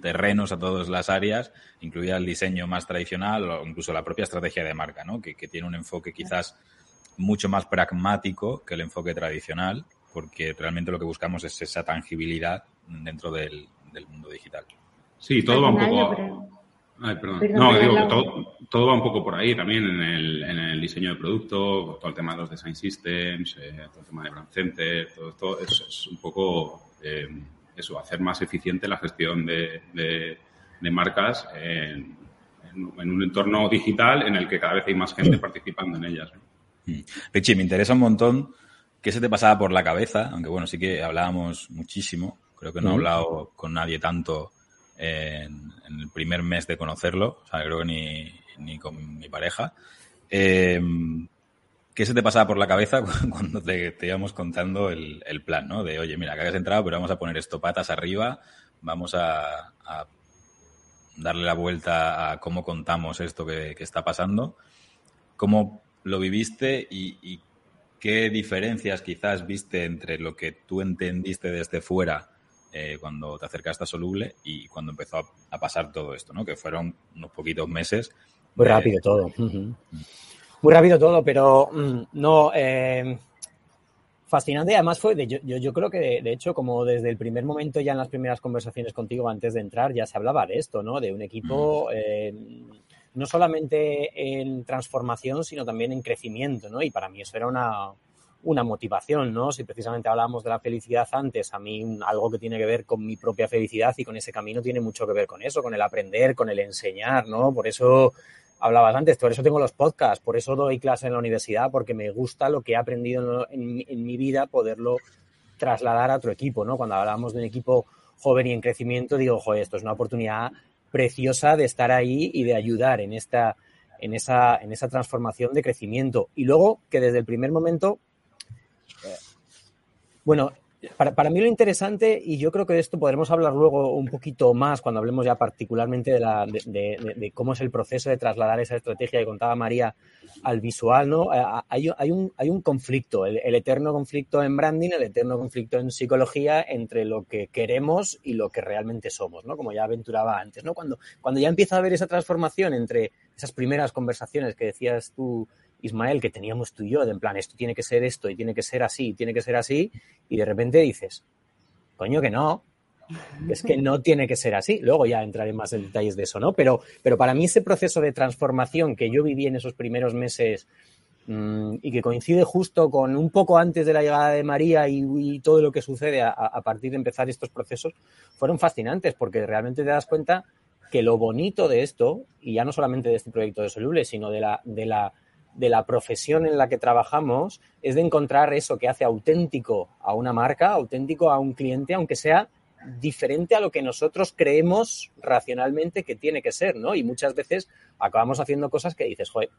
terrenos, a todas las áreas, incluida el diseño más tradicional o incluso la propia estrategia de marca, ¿no? Que, que tiene un enfoque quizás mucho más pragmático que el enfoque tradicional, porque realmente lo que buscamos es esa tangibilidad dentro del, del mundo digital. Sí, todo va un poco... Ay, perdón. no, digo que todo, todo, va un poco por ahí también en el, en el, diseño de producto, todo el tema de los design systems, eh, todo el tema de brand center, todo esto es, es un poco eh, eso, hacer más eficiente la gestión de, de, de marcas en, en, en, un entorno digital en el que cada vez hay más gente participando en ellas. ¿no? Richie, me interesa un montón qué se te pasaba por la cabeza, aunque bueno, sí que hablábamos muchísimo. Creo que no he hablado con nadie tanto en, en, el primer mes de conocerlo, o sea, creo que ni, ni con mi pareja. Eh, ¿Qué se te pasaba por la cabeza cuando te, te íbamos contando el, el, plan, ¿no? De, oye, mira, que has entrado, pero vamos a poner esto patas arriba, vamos a, a darle la vuelta a cómo contamos esto que, que está pasando. ¿Cómo lo viviste y, y, qué diferencias quizás viste entre lo que tú entendiste desde fuera eh, cuando te acercaste a Soluble y cuando empezó a, a, pasar todo esto, ¿no? Que fueron unos poquitos meses. Muy de... rápido todo. Uh -huh. Muy rápido todo, pero mm, no. Eh, fascinante. Además fue, de, yo, yo, creo que de, de, hecho, como desde el primer momento, ya en las primeras conversaciones contigo antes de entrar, ya se hablaba de esto, ¿no? De un equipo eh, no solamente en transformación, sino también en crecimiento, ¿no? Y para mí eso era una, una motivación, ¿no? Si precisamente hablábamos de la felicidad antes, a mí algo que tiene que ver con mi propia felicidad y con ese camino tiene mucho que ver con eso, con el aprender, con el enseñar, ¿no? Por eso hablabas antes, por eso tengo los podcasts, por eso doy clases en la universidad, porque me gusta lo que he aprendido en, mi vida, poderlo trasladar a otro equipo, ¿no? Cuando hablamos de un equipo joven y en crecimiento, digo, joder, esto es una oportunidad preciosa de estar ahí y de ayudar en esta, en esa, en esa transformación de crecimiento. Y luego que desde el primer momento, eh, bueno, para, para, mí lo interesante, y yo creo que de esto podremos hablar luego un poquito más cuando hablemos ya particularmente de, cómo es el proceso de trasladar esa estrategia que contaba María al visual, ¿no? Eh, hay, hay, un, hay un conflicto, el, el, eterno conflicto en branding, el eterno conflicto en psicología entre lo que queremos y lo que realmente somos, ¿no? Como ya aventuraba antes, ¿no? Cuando, cuando ya empieza a haber esa transformación entre esas primeras conversaciones que decías tú Ismael, que teníamos tú y yo, de en plan, esto tiene que ser esto y tiene que ser así, tiene que ser así, y de repente dices, coño que no, es que no tiene que ser así. Luego ya entraré más en detalles de eso, ¿no? Pero, pero para mí ese proceso de transformación que yo viví en esos primeros meses mmm, y que coincide justo con un poco antes de la llegada de María y, y todo lo que sucede a, a, partir de empezar estos procesos, fueron fascinantes porque realmente te das cuenta que lo bonito de esto, y ya no solamente de este proyecto de Soluble, sino de la, de la de la profesión en la que trabajamos es de encontrar eso que hace auténtico a una marca, auténtico a un cliente, aunque sea diferente a lo que nosotros creemos racionalmente que tiene que ser, ¿no? Y muchas veces acabamos haciendo cosas que dices, joder,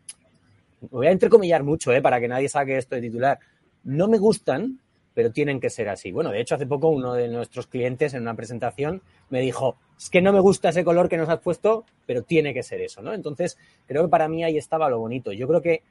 voy a entrecomillar mucho, ¿eh? Para que nadie saque esto de titular. No me gustan, pero tienen que ser así. Bueno, de hecho, hace poco uno de nuestros clientes en una presentación me dijo, es que no me gusta ese color que nos has puesto, pero tiene que ser eso, ¿no? Entonces, creo que para mí ahí estaba lo bonito. Yo creo que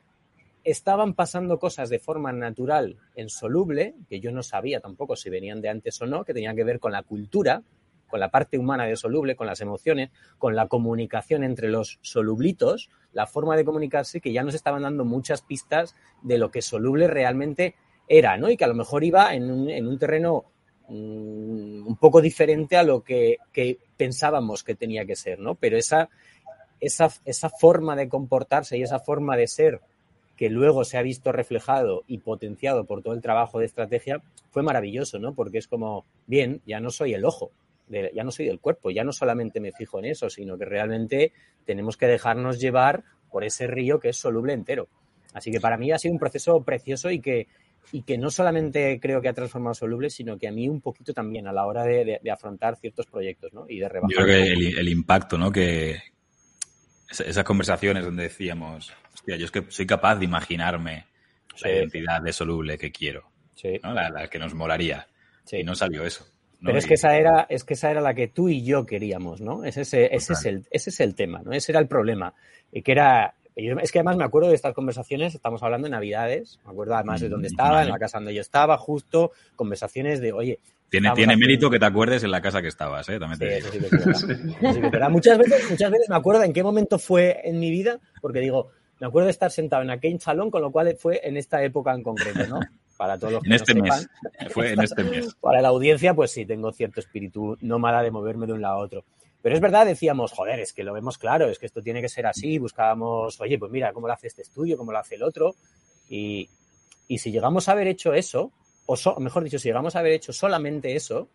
estaban pasando cosas de forma natural en soluble, que yo no sabía tampoco si venían de antes o no, que tenían que ver con la cultura, con la parte humana de soluble, con las emociones, con la comunicación entre los solublitos, la forma de comunicarse, que ya nos estaban dando muchas pistas de lo que soluble realmente era, ¿no? Y que a lo mejor iba en un, en un terreno mmm, un poco diferente a lo que, pensábamos que tenía que ser, ¿no? Pero esa, esa, esa forma de comportarse y esa forma de ser que luego se ha visto reflejado y potenciado por todo el trabajo de estrategia, fue maravilloso, ¿no? Porque es como, bien, ya no soy el ojo, ya no soy del cuerpo, ya no solamente me fijo en eso, sino que realmente tenemos que dejarnos llevar por ese río que es soluble entero. Así que para mí ha sido un proceso precioso y que, y que no solamente creo que ha transformado Soluble, sino que a mí un poquito también a la hora de, de, de afrontar ciertos proyectos ¿no? y de rebajar. Yo creo que el, el impacto, ¿no? Que esas conversaciones donde decíamos, hostia, yo es que soy capaz de imaginarme sí. la identidad de Soluble que quiero, sí. ¿no? la, la, que nos molaría. Sí. Y no salió eso. ¿no? Pero es que esa era, es que esa era la que tú y yo queríamos, ¿no? Ese, ese, ese es el, ese es el tema, ¿no? Ese era el problema. Y que era, es que además me acuerdo de estas conversaciones, estamos hablando de Navidades, me acuerdo además de dónde estaba, vale. en la casa donde yo estaba, justo, conversaciones de, oye... Tiene, tiene mérito que te acuerdes en la casa que estabas, ¿eh? También te sí, digo. Eso sí que es sí que muchas, veces, muchas veces me acuerdo en qué momento fue en mi vida, porque digo, me acuerdo de estar sentado en aquel salón, con lo cual fue en esta época en concreto, ¿no? Para todos los que en este no mes. Sepan, fue en este mes. Para la audiencia, pues sí, tengo cierto espíritu nómada de moverme de un lado a otro. Pero es verdad, decíamos, joder, es que lo vemos claro, es que esto tiene que ser así. Buscábamos, oye, pues mira, cómo lo hace este estudio, cómo lo hace el otro. Y, y si llegamos a haber hecho eso, o so, mejor dicho, si llegamos a haber hecho solamente eso,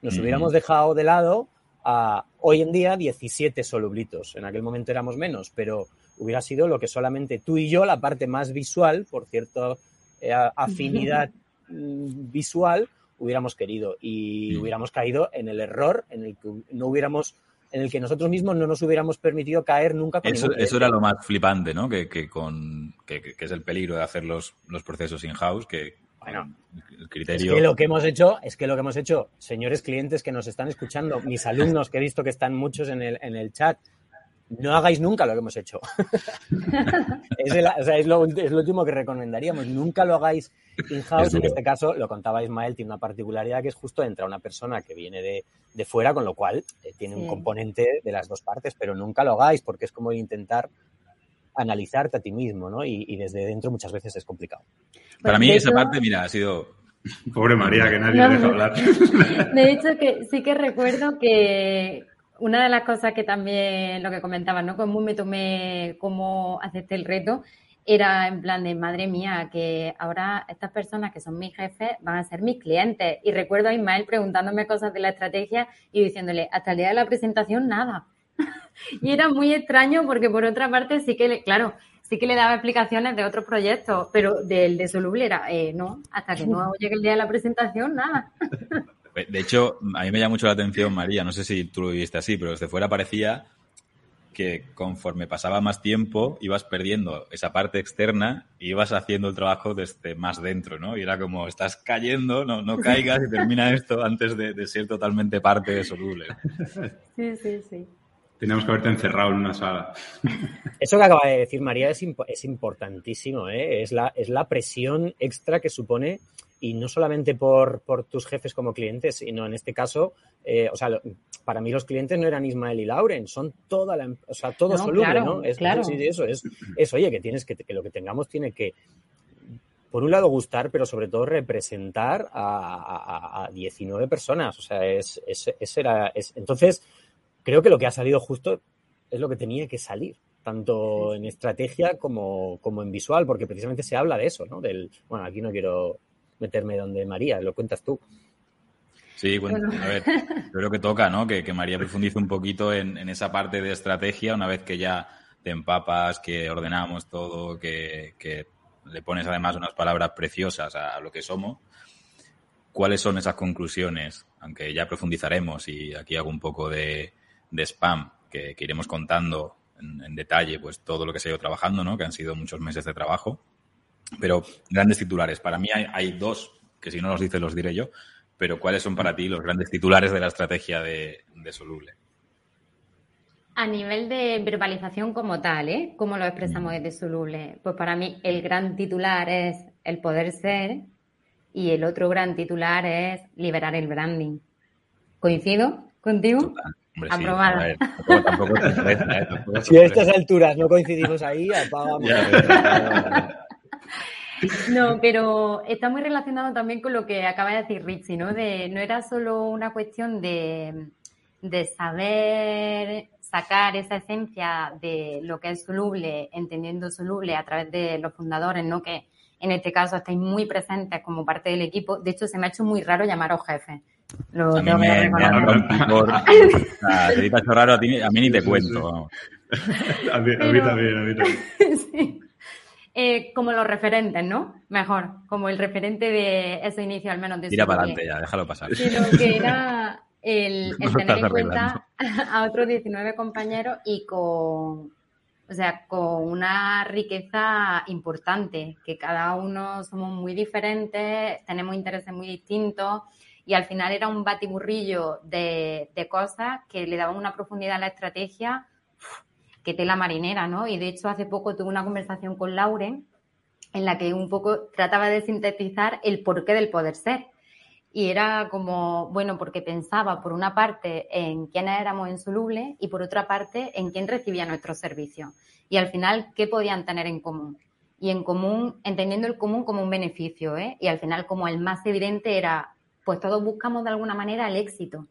nos mm. hubiéramos dejado de lado a hoy en día 17 solublitos. En aquel momento éramos menos, pero hubiera sido lo que solamente tú y yo, la parte más visual, por cierto, eh, afinidad visual, hubiéramos querido y mm. hubiéramos caído en el error en el que no hubiéramos en el que nosotros mismos no nos hubiéramos permitido caer nunca con eso, eso era lo más flipante no que, que con que, que, es el peligro de hacer los, los procesos in house que bueno el criterio es que lo que hemos hecho es que lo que hemos hecho señores clientes que nos están escuchando mis alumnos que he visto que están muchos en el, en el chat no hagáis nunca lo que hemos hecho. es, el, o sea, es, lo, es, lo, último que recomendaríamos. Nunca lo hagáis in-house. En este caso, lo contaba Ismael, tiene una particularidad que es justo entrar una persona que viene de, de fuera, con lo cual eh, tiene sí. un componente de las dos partes, pero nunca lo hagáis porque es como intentar analizarte a ti mismo, ¿no? Y, y desde dentro muchas veces es complicado. Para mí esa parte, mira, ha sido Pobre María, que nadie No, deja hablar. De hecho, que sí que recuerdo que una de las cosas que también lo que comentabas, ¿no? Cómo me tomé, cómo acepté el reto, era en plan de madre mía, que ahora estas personas que son mis jefes van a ser mis clientes. Y recuerdo a Ismael preguntándome cosas de la estrategia y diciéndole, hasta el día de la presentación, nada. y era muy extraño porque por otra parte sí que, le, claro, sí que le daba explicaciones de otros proyectos, pero del de Soluble era, eh, no, hasta que no llegue el día de la presentación, nada. De hecho, a mí me llama mucho la atención, María, no sé si tú lo viviste así, pero desde fuera parecía que conforme pasaba más tiempo ibas perdiendo esa parte externa y ibas haciendo el trabajo desde más dentro, ¿no? Y era como, estás cayendo, no, no caigas y termina esto antes de, de ser totalmente parte de Soluble. Sí, sí, sí. Teníamos que haberte encerrado en una sala. Eso que acaba de decir María es, impo- es importantísimo, ¿eh? es, la, es la presión extra que supone, y no solamente por, por tus jefes como clientes, sino en este caso, eh, o sea, lo- para mí los clientes no eran Ismael y Lauren, son toda la, o sea, todo No, soluble, claro, ¿no? Es, claro. sí, eso es, es, oye, que tienes que, que lo que tengamos tiene que, por un lado, gustar, pero sobre todo representar a, a- a 19 personas, o sea, es, es, ese era, es, entonces, creo que lo que ha salido justo es lo que tenía que salir, tanto en estrategia como, como en visual, porque precisamente se habla de eso, ¿no? Del, bueno, aquí no quiero meterme donde María, lo cuentas tú. Sí, bueno, a ver, yo creo que toca, ¿no? Que, que María profundice un poquito en, en esa parte de estrategia una vez que ya te empapas, que ordenamos todo, que, que le pones además unas palabras preciosas a, a lo que somos. ¿Cuáles son esas conclusiones? Aunque ya profundizaremos y aquí hago un poco de, de spam, que, que iremos contando en, en detalle pues todo lo que se ha ido trabajando, ¿no? Que han sido muchos meses de trabajo. Pero grandes titulares. Para mí hay, hay dos, que si no los dices los diré yo. Pero ¿cuáles son para ti los grandes titulares de la estrategia de, de Soluble? A nivel de verbalización como tal, ¿eh? ¿Cómo lo expresamos desde Soluble? Pues para mí el gran titular es el poder ser y el otro gran titular es liberar el branding. ¿Coincido contigo? Hombre, Aprobada. a ver, tampoco, tampoco te interesa, ¿eh? Tampoco te Si a estas alturas no coincidimos ahí, apagamos. No, pero está muy relacionado también con lo que acaba de decir Richie, ¿no? De, no era solo una cuestión de, de saber sacar esa esencia de lo que es soluble, entendiendo soluble a través de los fundadores, ¿no? Que en este caso estáis muy presentes como parte del equipo. De hecho, se me ha hecho muy raro llamaros jefes. Lo A mí tengo que me, me reconocer. ha te hecho raro a, ti, a mí ni te cuento. vamos. A mí, a mí Pero- también, a mí también. Sí. Eh, como los referentes, ¿no? Mejor, como el referente de ese inicio al menos de Tira para adelante ya, déjalo pasar. sino que era el, el tener en cuenta a otros 19 compañeros y con, o sea, con una riqueza importante, que cada uno somos muy diferentes, tenemos intereses muy distintos y al final era un batiburrillo de, de cosas que le daban una profundidad a la estrategia que tela marinera, ¿no? Y de hecho hace poco tuve una conversación con Lauren en la que un poco trataba de sintetizar el porqué del poder ser. Y era como, bueno, porque pensaba por una parte en quiénes éramos en Soluble y por otra parte en quién recibía nuestros servicios. Y al final, ¿qué podían tener en común? Y en común, entendiendo el común como un beneficio, ¿eh? Y al final, como el más evidente era, pues todos buscamos de alguna manera el éxito.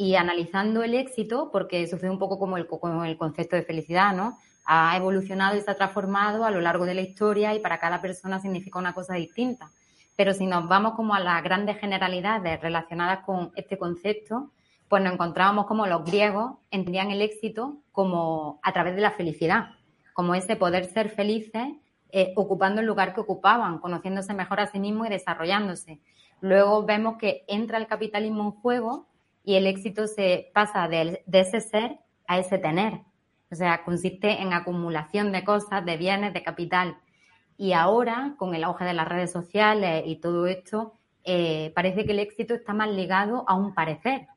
Y analizando el éxito, porque sucede un poco como el, como el concepto de felicidad, ¿no? Ha evolucionado y se ha transformado a lo largo de la historia y para cada persona significa una cosa distinta. Pero si nos vamos como a las grandes generalidades relacionadas con este concepto, pues nos encontrábamos como los griegos entendían el éxito como a través de la felicidad, como ese poder ser felices eh, ocupando el lugar que ocupaban, conociéndose mejor a sí mismos y desarrollándose. Luego vemos que entra el capitalismo en juego y el éxito se pasa de, ese ser a ese tener. O sea, consiste en acumulación de cosas, de bienes, de capital. Y ahora, con el auge de las redes sociales y todo esto, eh, parece que el éxito está más ligado a un parecer.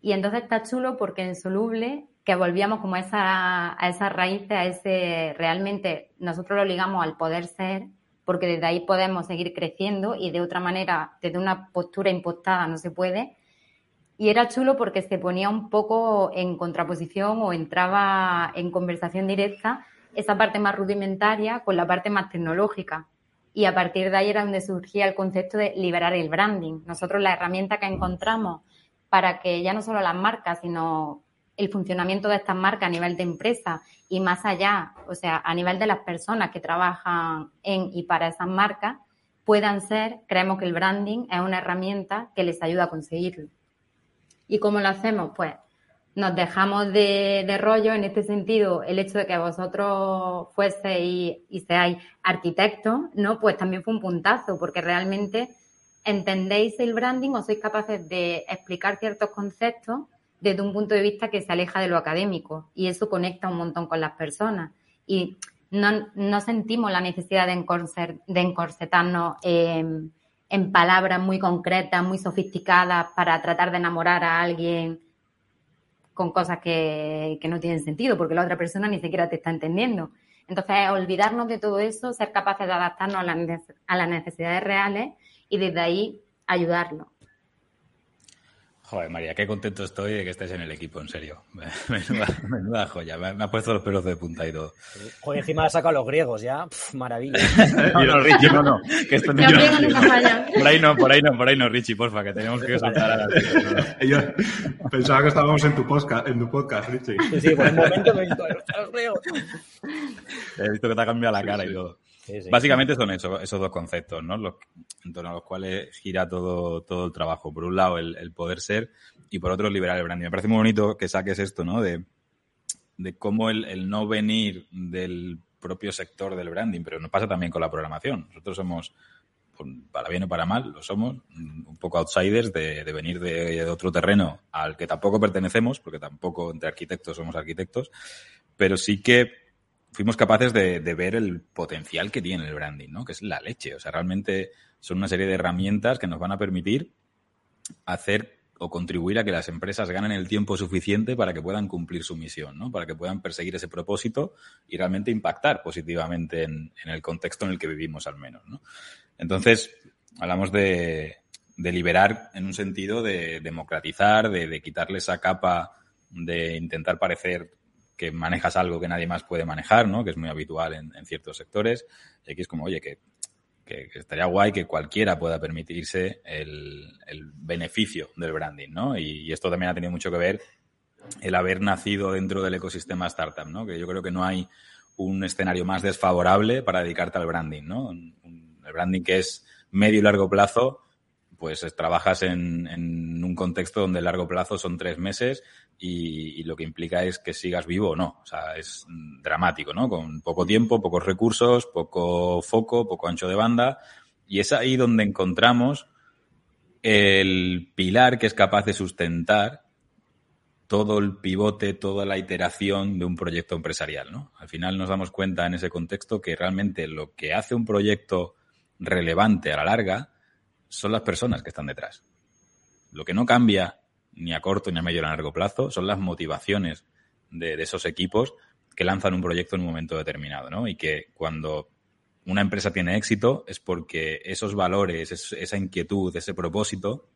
Y entonces está chulo porque en Soluble, que volvíamos como a, esa, a esas raíces, a ese realmente, nosotros lo ligamos al poder ser, porque desde ahí podemos seguir creciendo y de otra manera, desde una postura impostada no se puede. Y era chulo porque se ponía un poco en contraposición o entraba en conversación directa esa parte más rudimentaria con la parte más tecnológica. y a partir de ahí era donde surgía el concepto de liberar el branding. Nosotros la herramienta que encontramos para que ya no solo las marcas, sino el funcionamiento de estas marcas a nivel de empresa y más allá, o sea, a nivel de las personas que trabajan en y para esas marcas, puedan ser, creemos que el branding es una herramienta que les ayuda a conseguirlo. ¿Y cómo lo hacemos? Pues nos dejamos de, rollo en este sentido, el hecho de que vosotros fueseis y, seáis arquitectos, ¿no? Pues también fue un puntazo, porque realmente entendéis el branding o sois capaces de explicar ciertos conceptos desde un punto de vista que se aleja de lo académico y eso conecta un montón con las personas. Y no, sentimos la necesidad de, encorsetarnos en, en palabras muy concretas, muy sofisticadas para tratar de enamorar a alguien con cosas que, no tienen sentido, porque la otra persona ni siquiera te está entendiendo. Entonces, olvidarnos de todo eso, ser capaces de adaptarnos a las necesidades reales y desde ahí ayudarlo. Joder, María, qué contento estoy de que estés en el equipo, en serio. Menuda, joya, me, ha puesto los pelos de punta y todo. Joder, encima ha sacado a los griegos ya, maravilla. no, no, Richie, no, no. Que esto no, por ahí no, por ahí no, por ahí no, Richie, porfa, que tenemos que saltar a la Yo pensaba que estábamos en tu podcast, en tu podcast, Richie. Sí, sí, por el momento me he visto los griegos. He visto que te ha cambiado la cara y todo. Básicamente son esos, dos conceptos, ¿no? Los, en torno a los cuales gira todo, todo el trabajo. Por un lado, el, poder ser y por otro, liberar el branding. Me parece muy bonito que saques esto, ¿no? De, de cómo el, no venir del propio sector del branding, pero nos pasa también con la programación. Nosotros somos, para bien o para mal, lo somos, un poco outsiders de, venir de, otro terreno al que tampoco pertenecemos, porque tampoco entre arquitectos somos arquitectos, pero sí que fuimos capaces de, ver el potencial que tiene el branding, ¿no? Que es la leche. O sea, realmente son una serie de herramientas que nos van a permitir hacer o contribuir a que las empresas ganen el tiempo suficiente para que puedan cumplir su misión, ¿no? Para que puedan perseguir ese propósito y realmente impactar positivamente en, el contexto en el que vivimos al menos, ¿no? Entonces, hablamos de, liberar en un sentido de democratizar, de, de quitarle esa capa de intentar parecer que manejas algo que nadie más puede manejar, ¿no? Que es muy habitual en, ciertos sectores. Y aquí es como, oye, que, estaría guay que cualquiera pueda permitirse el, beneficio del branding, ¿no? Y, esto también ha tenido mucho que ver el haber nacido dentro del ecosistema startup, ¿no? Que yo creo que no hay un escenario más desfavorable para dedicarte al branding, ¿no? el branding que es medio y largo plazo, pues trabajas en, un contexto donde el largo plazo son tres meses y, lo que implica es que sigas vivo o no. O sea, es dramático, ¿no? Con poco tiempo, pocos recursos, poco foco, poco ancho de banda. Y es ahí donde encontramos el pilar que es capaz de sustentar todo el pivote, toda la iteración de un proyecto empresarial, ¿no? Al final nos damos cuenta en ese contexto que realmente lo que hace un proyecto relevante a la larga son las personas que están detrás. Lo que no cambia ni a corto, ni a medio, ni a largo plazo, son las motivaciones de, esos equipos que lanzan un proyecto en un momento determinado, ¿no? Y que cuando una empresa tiene éxito es porque esos valores, esa inquietud, ese propósito,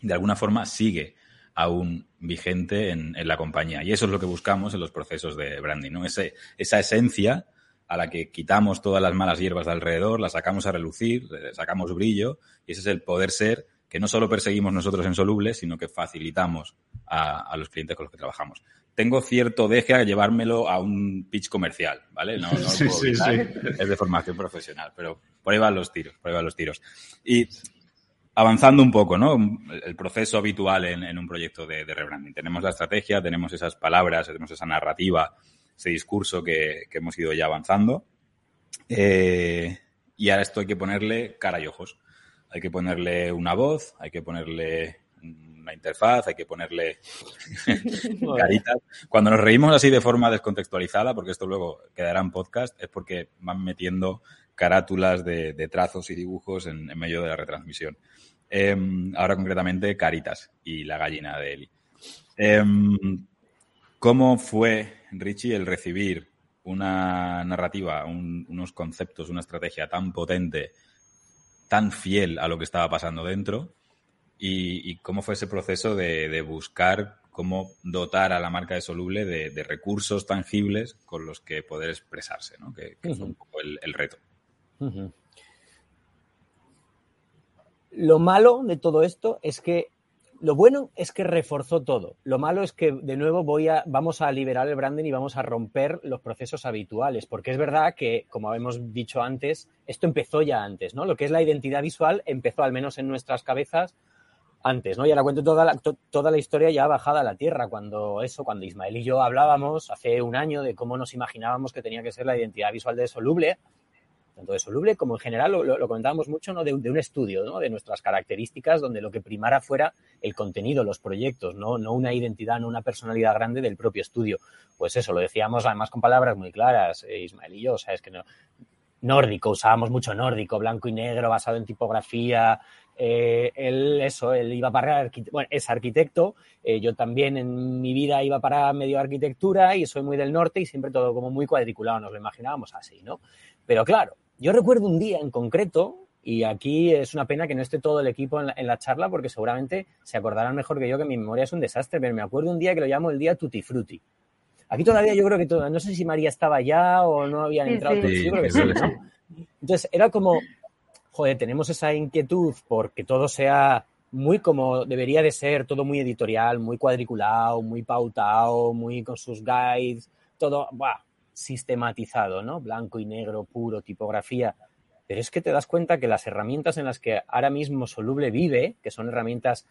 de alguna forma sigue aún vigente en, la compañía. Y eso es lo que buscamos en los procesos de branding, ¿no? esa esencia a la que quitamos todas las malas hierbas de alrededor, la sacamos a relucir, sacamos brillo, y ese es el poder ser que no solo perseguimos nosotros en Soluble, sino que facilitamos a, los clientes con los que trabajamos. Tengo cierto deje a llevármelo a un pitch comercial, ¿vale? No, no sí, sí, sí. es de formación profesional, pero por ahí van los tiros, por ahí van los tiros. Y avanzando un poco, ¿no? El proceso habitual en, un proyecto de, rebranding. Tenemos la estrategia, tenemos esas palabras, tenemos esa narrativa, ese discurso que, hemos ido ya avanzando. Eh, y ahora esto hay que ponerle cara y ojos hay que ponerle una voz, hay que ponerle una interfaz, hay que ponerle caritas. Cuando nos reímos así de forma descontextualizada, porque esto luego quedará en podcast, es porque van metiendo carátulas de, trazos y dibujos en, medio de la retransmisión. Em, ahora concretamente caritas y la gallina de Eli. Em, ¿Cómo fue, Richie, el recibir una narrativa, unos conceptos, una estrategia tan potente tan fiel a lo que estaba pasando dentro y, cómo fue ese proceso de, buscar cómo dotar a la marca de Soluble de, recursos tangibles con los que poder expresarse, ¿no? que, fue un poco el, reto. lo malo de todo esto es que lo bueno es que reforzó todo. Lo malo es que de nuevo vamos a liberar el branding y vamos a romper los procesos habituales, porque es verdad que, como hemos dicho antes, esto empezó ya antes, ¿no? Lo que es la identidad visual empezó al menos en nuestras cabezas antes, ¿no? Y ahora cuento toda la, toda la historia ya bajada a la tierra, cuando eso, cuando Ismael y yo hablábamos hace un año de cómo nos imaginábamos que tenía que ser la identidad visual de Soluble, tanto de soluble como en general, lo, comentábamos mucho, ¿no? De, de, un estudio, ¿no? De nuestras características, donde lo que primara fuera el contenido, los proyectos, ¿no? No una identidad, no una personalidad grande del propio estudio. Pues eso, lo decíamos además con palabras muy claras, eh, Ismael y yo, o sea, es que no, nórdico, usábamos mucho nórdico, blanco y negro, basado en tipografía. Eh, él, eso, él iba para, bueno, es arquitecto, eh, yo también en mi vida iba para medio arquitectura y soy muy del norte y siempre todo como muy cuadriculado, nos lo imaginábamos así, ¿no? Pero claro, yo recuerdo un día en concreto, y aquí es una pena que no esté todo el equipo en la, en la, charla, porque seguramente se acordarán mejor que yo que mi memoria es un desastre, pero me acuerdo un día que lo llamo el día Tutti Frutti. Aquí todavía yo creo que todo, no sé si María estaba ya o no habían Sí, entrado sí. todos, yo creo que sí, ¿no? Entonces era como, joder, tenemos esa inquietud porque todo sea muy como debería de ser, todo muy editorial, muy cuadriculado, muy pautado, muy con sus guides, todo, buah, sistematizado, ¿no? Blanco y negro, puro, tipografía. Pero es que te das cuenta que las herramientas en las que ahora mismo Soluble vive, que son herramientas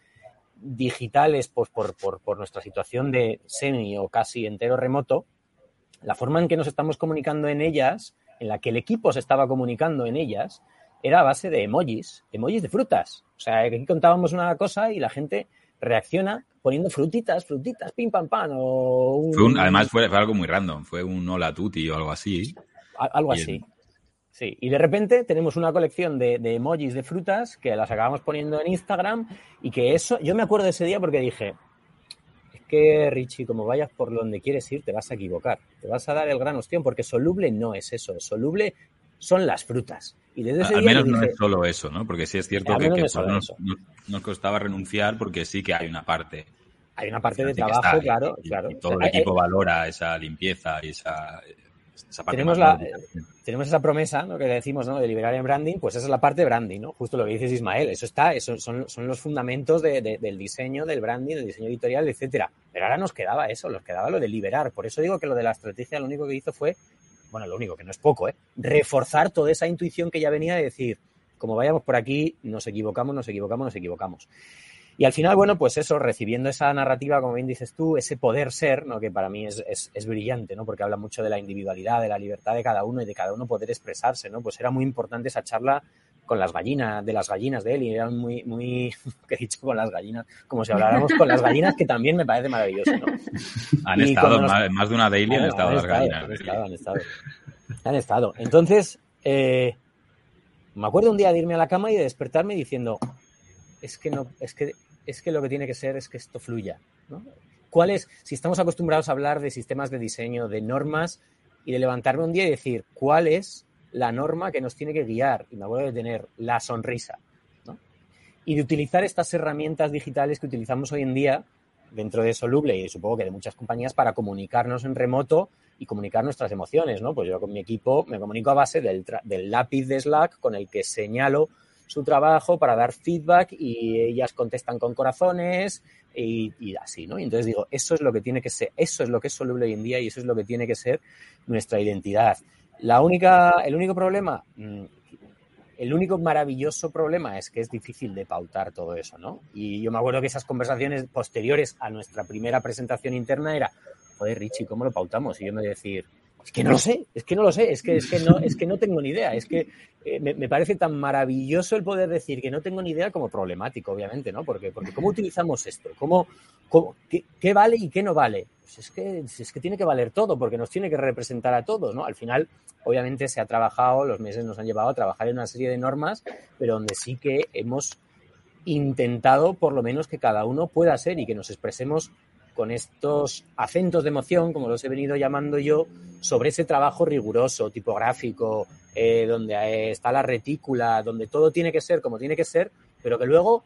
digitales pues, por, por, por nuestra situación de semi o casi entero remoto, la forma en que nos estamos comunicando en ellas, en la que el equipo se estaba comunicando en ellas, era a base de emojis, emojis de frutas. O sea, aquí contábamos una cosa y la gente reacciona poniendo frutitas, frutitas, pim pam pam. O un, Fue un- además fue, fue algo muy random, fue un hola tuti o algo así. algo y el- así. Sí, y de repente tenemos una colección de, de emojis de frutas que las acabamos poniendo en Instagram y que eso, yo me acuerdo de ese día porque dije, es que Richie, como vayas por donde quieres ir, te vas a equivocar, te vas a dar el gran ostión, porque soluble no es eso, soluble son las frutas. Y desde ese Al día menos no es solo eso, ¿no? Porque sí es cierto que, no nos, eso. nos- costaba renunciar porque sí que hay una parte. hay una parte de está trabajo, claro, y- claro. y todo el Hay- equipo valora esa limpieza y esa, esa parte Tenemos la- tenemos esa promesa ¿no? que decimos ¿no? de liberar en branding, pues esa es la parte de branding, ¿no? Justo lo que dices Ismael, eso está, eso son, son los fundamentos de- de- del diseño, del branding, del diseño editorial, etcétera. Pero ahora nos quedaba eso, nos quedaba lo de liberar. Por eso digo que lo de la estrategia lo único que hizo fue, bueno, lo único que no es poco, ¿eh? reforzar toda esa intuición que ya venía de decir, como vayamos por aquí, nos equivocamos, nos equivocamos, nos equivocamos. Y al final, bueno, pues eso, recibiendo esa narrativa, como bien dices tú, ese poder ser, ¿no? que para mí es, es, es brillante, ¿no? porque habla mucho de la individualidad, de la libertad de cada uno y de cada uno poder expresarse, ¿no? Pues era muy importante esa charla con las gallinas, de las gallinas de él, y era muy, muy, que he dicho con las gallinas, como si habláramos con las gallinas, que también me parece maravilloso, ¿no? Han y estado, nos- más, más de una daily han estado las gallinas. Han estado, han estado. Han estado. Entonces, eh, me acuerdo un día de irme a la cama y de despertarme diciendo, es que no, es que, es que lo que tiene que ser es que esto fluya. ¿no? ¿Cuál es, si estamos acostumbrados a hablar de sistemas de diseño, de normas, y de levantarme un día y decir, ¿cuál es la norma que nos tiene que guiar? Y me acuerdo de tener la sonrisa. Y de utilizar estas herramientas digitales que utilizamos hoy en día dentro de Soluble y supongo que de muchas compañías para comunicarnos en remoto y comunicar nuestras emociones, ¿no? Pues yo con mi equipo me comunico a base del lápiz de Slack con el que señalo su trabajo para dar feedback y ellas contestan con corazones y, y así, ¿no? Y entonces digo, eso es lo que tiene que ser, eso es lo que es Soluble hoy en día y eso es lo que tiene que ser nuestra identidad. La única, el único problema, mm, el único maravilloso problema es que es difícil de pautar todo eso, ¿no? Y yo me acuerdo que esas conversaciones posteriores a nuestra primera presentación interna era, joder, Richie, ¿cómo lo pautamos? Y yo me decir, es que no lo sé, es que no lo sé, es que, es que, no, es que no tengo ni idea, es que eh, me, me parece tan maravilloso el poder decir que no tengo ni idea como problemático, obviamente, ¿no? Porque, porque ¿cómo utilizamos esto? ¿Cómo, cómo- qué, qué vale y qué no vale? Pues es que, es que tiene que valer todo, porque nos tiene que representar a todos, ¿no? Al final, obviamente, se ha trabajado, los meses nos han llevado a trabajar en una serie de normas, pero donde sí que hemos intentado, por lo menos, que cada uno pueda ser y que nos expresemos con estos acentos de emoción, como los he venido llamando yo, sobre ese trabajo riguroso, tipográfico, eh, donde eh, está la retícula, donde todo tiene que ser como tiene que ser, pero que luego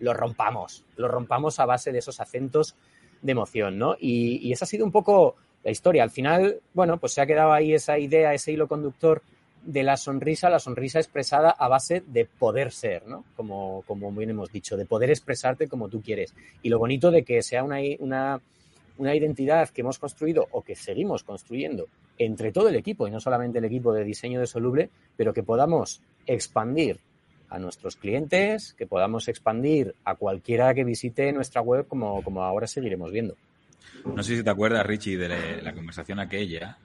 lo rompamos, lo rompamos a base de esos acentos de emoción, ¿no? Y, y esa ha sido un poco la historia. Al final, bueno, pues se ha quedado ahí esa idea, ese hilo conductor de la sonrisa, la sonrisa expresada a base de poder ser, ¿no? Como, como bien hemos dicho, de poder expresarte como tú quieres. Y lo bonito de que sea una, una, una identidad que hemos construido o que seguimos construyendo entre todo el equipo y no solamente el equipo de diseño de Soluble, pero que podamos expandir a nuestros clientes, que podamos expandir a cualquiera que visite nuestra web como, como ahora seguiremos viendo. No sé si te acuerdas, Richie, de la conversación aquella.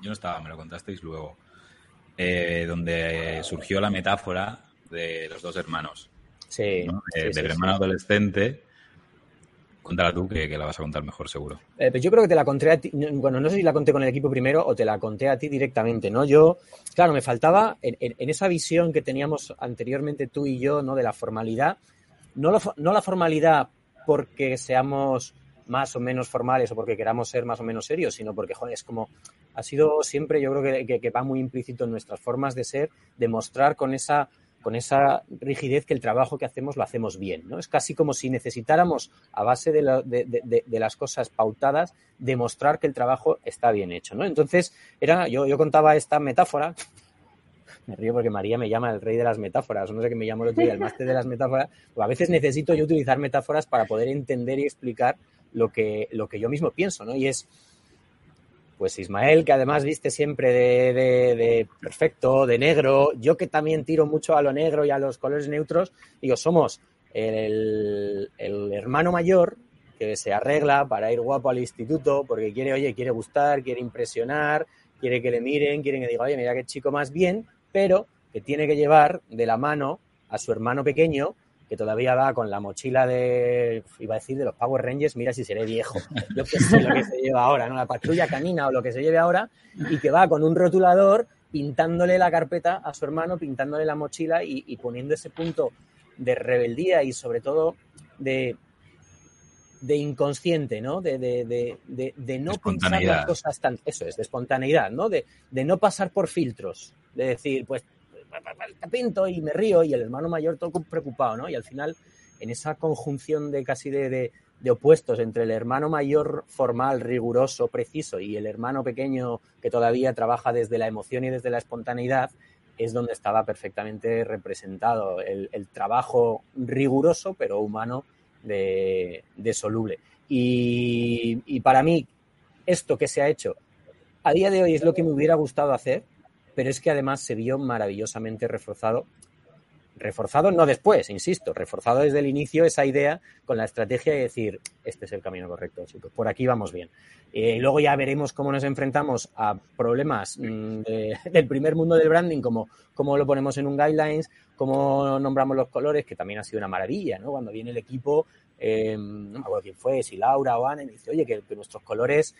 Yo no estaba, me lo contasteis luego. Eh, donde surgió la metáfora de los dos hermanos. Sí. ¿no? sí, Eh, sí, del sí. hermano adolescente. Cuéntala tú, que, que la vas a contar mejor, seguro. Eh, pues yo creo que te la conté a ti, no- bueno, no sé si la conté con el equipo primero o te la conté a ti directamente, ¿no? Yo, claro, me faltaba en, en- en esa visión que teníamos anteriormente tú y yo, ¿no? De la formalidad, no, lo fo- no la formalidad porque seamos más o menos formales o porque queramos ser más o menos serios, sino porque, joder, es como, ha sido siempre, yo creo que, que- va muy implícito en nuestras formas de ser, demostrar con esa con esa rigidez que el trabajo que hacemos lo hacemos bien. ¿no? Es casi como si necesitáramos, a base de, de- las cosas pautadas, demostrar que el trabajo está bien hecho. ¿no? Entonces, era, yo, yo contaba esta metáfora, me río porque María me llama el rey de las metáforas, no sé qué me llamó el otro día, el máster de las metáforas, pues a veces necesito yo utilizar metáforas para poder entender y explicar lo que, lo que yo mismo pienso, ¿no? Y es, pues Ismael, que además viste siempre de, de- perfecto, de negro, yo que también tiro mucho a lo negro y a los colores neutros, digo, somos el, el hermano mayor que se arregla para ir guapo al instituto porque quiere, oye, quiere gustar, quiere impresionar, quiere que le miren, quiere que diga, oye, mira qué chico más bien, pero que tiene que llevar de la mano a su hermano pequeño que todavía va con la mochila de, iba a decir, de los Power Rangers, mira si seré viejo, yo qué sé lo que se lleva ahora, ¿no? La patrulla canina o lo que se lleve ahora, y que va con un rotulador pintándole la carpeta a su hermano, pintándole la mochila y, y poniendo ese punto de rebeldía y sobre todo de, de inconsciente, ¿no? De, de, de, de, de no pensar las cosas tan... Eso es, de espontaneidad, ¿no? De, de no pasar por filtros, de decir, pues, pinto y me río y el hermano mayor todo preocupado, ¿no? Y al final, en esa conjunción de casi de, de, opuestos entre el hermano mayor formal, riguroso, preciso y el hermano pequeño que todavía trabaja desde la emoción y desde la espontaneidad, es donde estaba perfectamente representado el, trabajo riguroso pero humano de, de Soluble. Y para mí, esto que se ha hecho a día de hoy es lo que me hubiera gustado hacer, pero es que además se vio maravillosamente reforzado. Reforzado no después, insisto, reforzado desde el inicio esa idea con la estrategia de decir, este es el camino correcto, chicos, por aquí vamos bien. Eh, luego ya veremos cómo nos enfrentamos a problemas mm, de- del primer mundo del branding, como cómo lo ponemos en un guidelines, cómo nombramos los colores, que también ha sido una maravilla, ¿no? Cuando viene el equipo, eh, no me acuerdo quién fue, si Laura o Ana, y dice, oye, que nuestros colores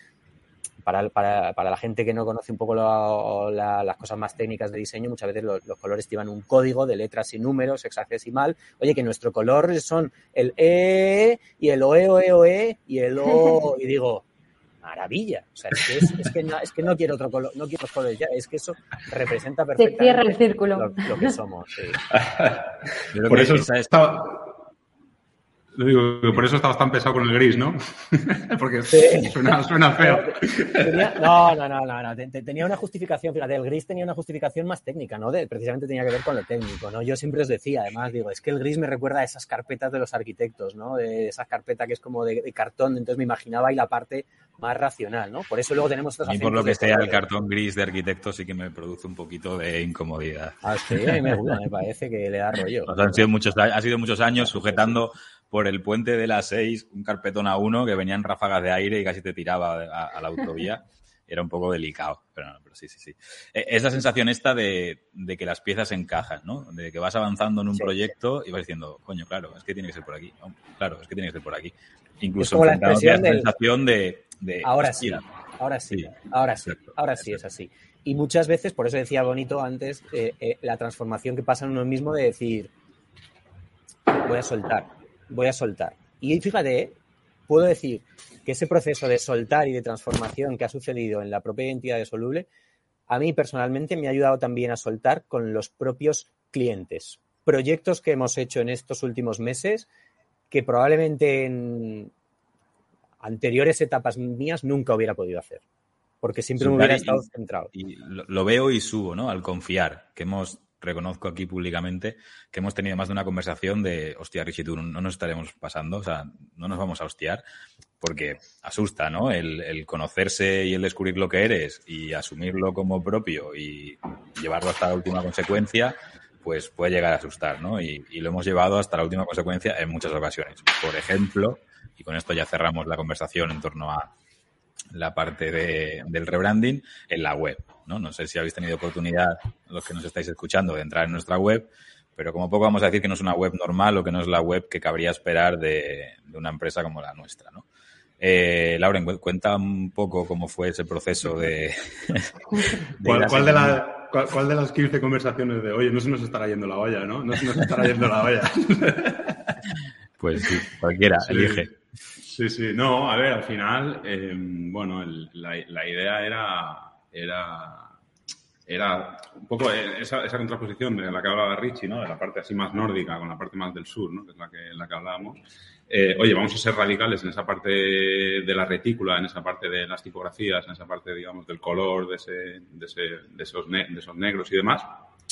para, para, para, la gente que no conoce un poco lo, la, las cosas más técnicas de diseño, muchas veces los, los, colores llevan un código de letras y números hexadecimal. Oye, que nuestro color son el E y el OE, OE, OE y el O. Y digo, maravilla. O sea, es que, es, es que, no, es que no quiero otro color, no quiero otros colores ya. Es que eso representa perfectamente Se cierra el círculo. Lo, lo que somos. Sí. Por eso está, lo digo, por eso estabas tan pesado con el gris, ¿no? Porque sí. suena, suena, feo. Tenía, no, no, no, no, no. Tenía una justificación, fíjate, el gris tenía una justificación más técnica, ¿no? De, precisamente tenía que ver con lo técnico, ¿no? Yo siempre os decía, además, digo, es que el gris me recuerda a esas carpetas de los arquitectos, ¿no? De esas carpetas que es como de, de cartón, entonces me imaginaba ahí la parte más racional, ¿no? Por eso luego tenemos estos Y por lo que sea, el cartón gris de arquitecto sí que me produce un poquito de incomodidad. Ah, sí, a mí me gusta, me parece que le da rollo. Han sido muchos, ha sido muchos años sujetando por el puente de las seis un carpetón a uno que venían ráfagas de aire y casi te tiraba a, a la autovía. Era un poco delicado, pero no, pero sí, sí, sí. Es la sensación esta de, de, que las piezas encajan, ¿no? De que vas avanzando en un sí. proyecto y vas diciendo, coño, claro, es que tiene que ser por aquí. Claro, es que tiene que ser por aquí. Incluso la, la del... sensación de, de ahora sí, ahora sí, sí, ahora sí, exacto, ahora sí exacto. es así. Y muchas veces, por eso decía bonito antes, eh, eh, la transformación que pasa en uno mismo de decir, voy a soltar, voy a soltar. Y fíjate, ¿eh? puedo decir que ese proceso de soltar y de transformación que ha sucedido en la propia identidad de Soluble, a mí personalmente me ha ayudado también a soltar con los propios clientes. Proyectos que hemos hecho en estos últimos meses que probablemente en anteriores etapas mías nunca hubiera podido hacer. porque siempre me hubiera estado centrado. Y lo, veo y subo, ¿no? Al confiar, que hemos, reconozco aquí públicamente, que hemos tenido más de una conversación de, hostia, Richie, tú no nos estaremos pasando, o sea, no nos vamos a hostiar, porque asusta, ¿no? El, conocerse y el descubrir lo que eres y asumirlo como propio y llevarlo hasta la última consecuencia, pues puede llegar a asustar, ¿no? Y, y lo hemos llevado hasta la última consecuencia en muchas ocasiones. Por ejemplo, y con esto ya cerramos la conversación en torno a la parte de, del rebranding en la web. ¿No? no sé si habéis tenido oportunidad, los que nos estáis escuchando, de entrar en nuestra web, pero como poco vamos a decir que no es una web normal o que no es la web que cabría esperar de, una empresa como la nuestra. ¿no? Eh, Lauren, cuenta un poco cómo fue ese proceso de... ¿Cuál, cuál, de la, cuál, de las 15 conversaciones de, oye, no se nos estará yendo la olla, ¿no? No se nos estará yendo la olla. pues sí, cualquiera, elige. Sí, sí, no, a ver, al final, em, bueno, la, idea era, era, era un poco esa, esa, contraposición de la que hablaba Richie, ¿no? De la parte así más nórdica con la parte más del sur, ¿no? Que es la que, la que hablábamos. Eh, oye, vamos a ser radicales en esa parte de la retícula, en esa parte de las tipografías, en esa parte, digamos, del color, de, ese, de, ese, de, esos, de esos negros y demás.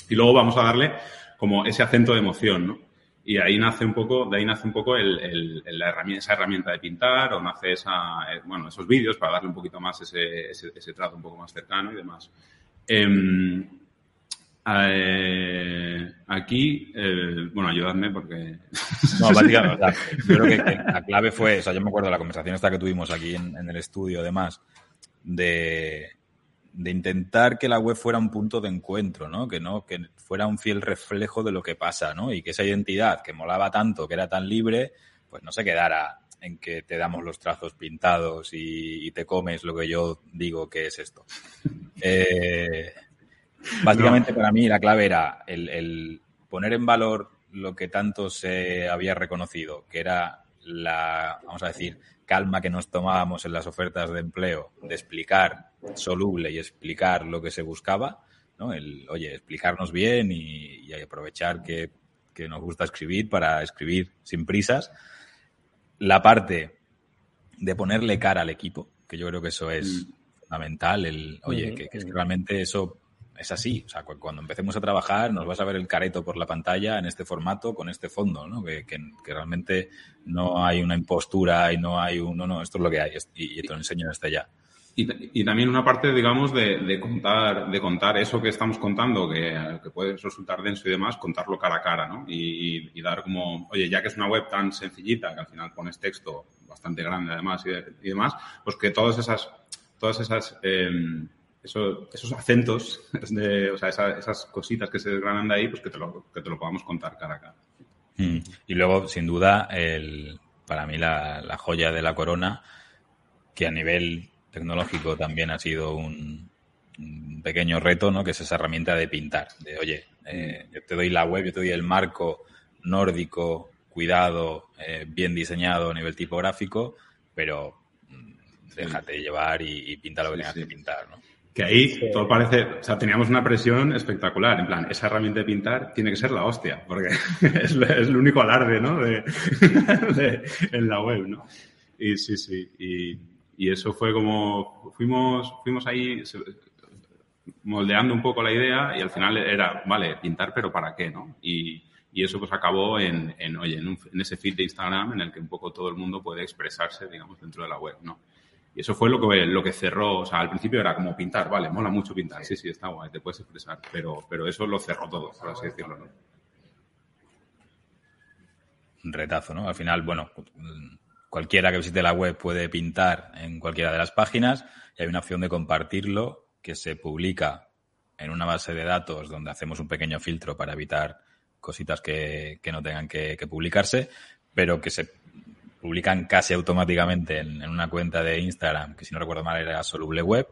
Y luego vamos a darle como ese acento de emoción, ¿no? Y ahí nace un poco, de ahí nace un poco el, la herramienta, esa herramienta de pintar o nace esa, eh, bueno, esos vídeos para darle un poquito más ese, ese, ese trato un poco más cercano y demás. Eh, eh, aquí, eh, bueno, ayudadme porque... No, básicamente, yo creo que, la clave fue, o sea, yo me acuerdo de la conversación esta que tuvimos aquí en, en el estudio, además, de, de intentar que la web fuera un punto de encuentro, ¿no? Que no, que fuera un fiel reflejo de lo que pasa, ¿no? Y que esa identidad que molaba tanto, que era tan libre, pues no se quedara en que te damos los trazos pintados y, te comes lo que yo digo que es esto. Eh, básicamente para mí la clave era el, el poner en valor lo que tanto se había reconocido, que era la, vamos a decir, calma que nos tomábamos en las ofertas de empleo de explicar soluble y explicar lo que se buscaba, ¿no? El, oye, explicarnos bien y, aprovechar que, nos gusta escribir para escribir sin prisas. La parte de ponerle cara al equipo, que yo creo que eso es mm. fundamental, el, oye, que, que, realmente eso es así. O sea, cuando empecemos a trabajar nos vas a ver el careto por la pantalla en este formato con este fondo, ¿no? Que, que, realmente no hay una impostura y no hay un, no, no, esto es lo que hay y, te lo enseño desde ya. Y, y, también una parte, digamos, de, de, contar, de contar eso que estamos contando, que, que, puede resultar denso y demás, contarlo cara a cara, ¿no? Y, y, dar como, oye, ya que es una web tan sencillita, que al final pones texto bastante grande además y, demás, pues que todas esas, todas esas, eh, esos acentos, de, o sea, esas, cositas que se desgranan de ahí, pues que te lo, que te lo podamos contar cara a cara. Mm. Y luego, sin duda, el, para mí la, joya de la corona, que a nivel tecnológico también ha sido un, pequeño reto, ¿no? Que es esa herramienta de pintar. De, oye, eh, yo te doy la web, yo te doy el marco nórdico, cuidado, eh, bien diseñado a nivel tipográfico, pero mm, déjate llevar y, pinta lo que tengas que pintar, ¿no? Que ahí todo parece, o sea, teníamos una presión espectacular. En plan, esa herramienta de pintar tiene que ser la hostia, porque es, el único alarde, ¿no? De, en la web, ¿no? Y sí, sí. Y, y, eso fue como, fuimos, fuimos ahí moldeando un poco la idea y al final era, vale, pintar, pero ¿para qué, no? Y, y eso pues acabó en, en oye, en, en ese feed de Instagram en el que un poco todo el mundo puede expresarse, digamos, dentro de la web, ¿no? Y eso fue lo que, lo que cerró, o sea, al principio era como pintar, vale, mola mucho pintar, sí, sí, está guay, te puedes expresar, pero, pero eso lo cerró todo, por así decirlo, ¿no? Un retazo, ¿no? Al final, bueno, cualquiera que visite la web puede pintar en cualquiera de las páginas y hay una opción de compartirlo que se publica en una base de datos donde hacemos un pequeño filtro para evitar cositas que, que no tengan que, que publicarse, pero que se publican casi automáticamente en, una cuenta de Instagram, que si no recuerdo mal era Soluble Web,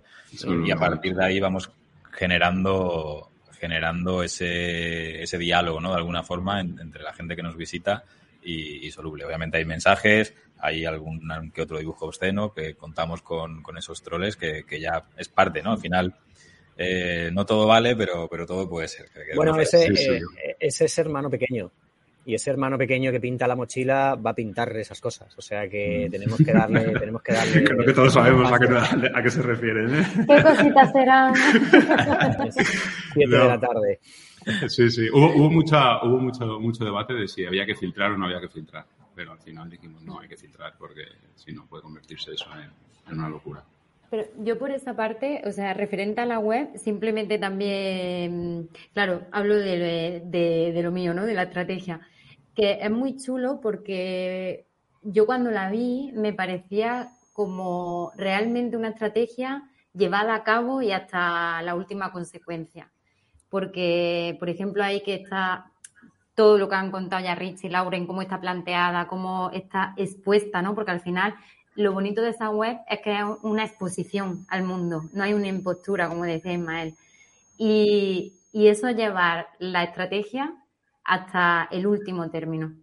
y a partir de ahí vamos generando generando ese, ese diálogo, ¿no? De alguna forma entre la gente que nos visita y, Soluble. Obviamente hay mensajes, hay algún que otro dibujo obsceno, que contamos con, con esos troles que, que, ya es parte, ¿no? Al final, eh, no todo vale, pero, pero todo puede ser. Bueno, ese, eh, ese es hermano pequeño. Y ese hermano pequeño que pinta la mochila va a pintar esas cosas. O sea que tenemos que darle, tenemos que darle. Creo que todos sabemos a qué, a qué se refieren. ¿eh? ¿Qué cositas serán? Siete de la tarde. Sí, sí. Hubo, hubo, mucha, hubo mucho, mucho debate de si había que filtrar o no había que filtrar. Pero al final dijimos, no, hay que filtrar porque si no puede convertirse eso en, en una locura. Pero yo por esa parte, o sea, referente a la web, simplemente también, claro, hablo de, de, de, lo mío, ¿no? De la estrategia, que es muy chulo porque yo cuando la vi me parecía como realmente una estrategia llevada a cabo y hasta la última consecuencia. Porque, por ejemplo, ahí que está todo lo que han contado ya Rich y Lauren, cómo está planteada, cómo está expuesta, ¿no? Porque al final lo bonito de esa web es que es una exposición al mundo, no hay una impostura, como decía Ismael. Y, y eso llevar la estrategia hasta el último término.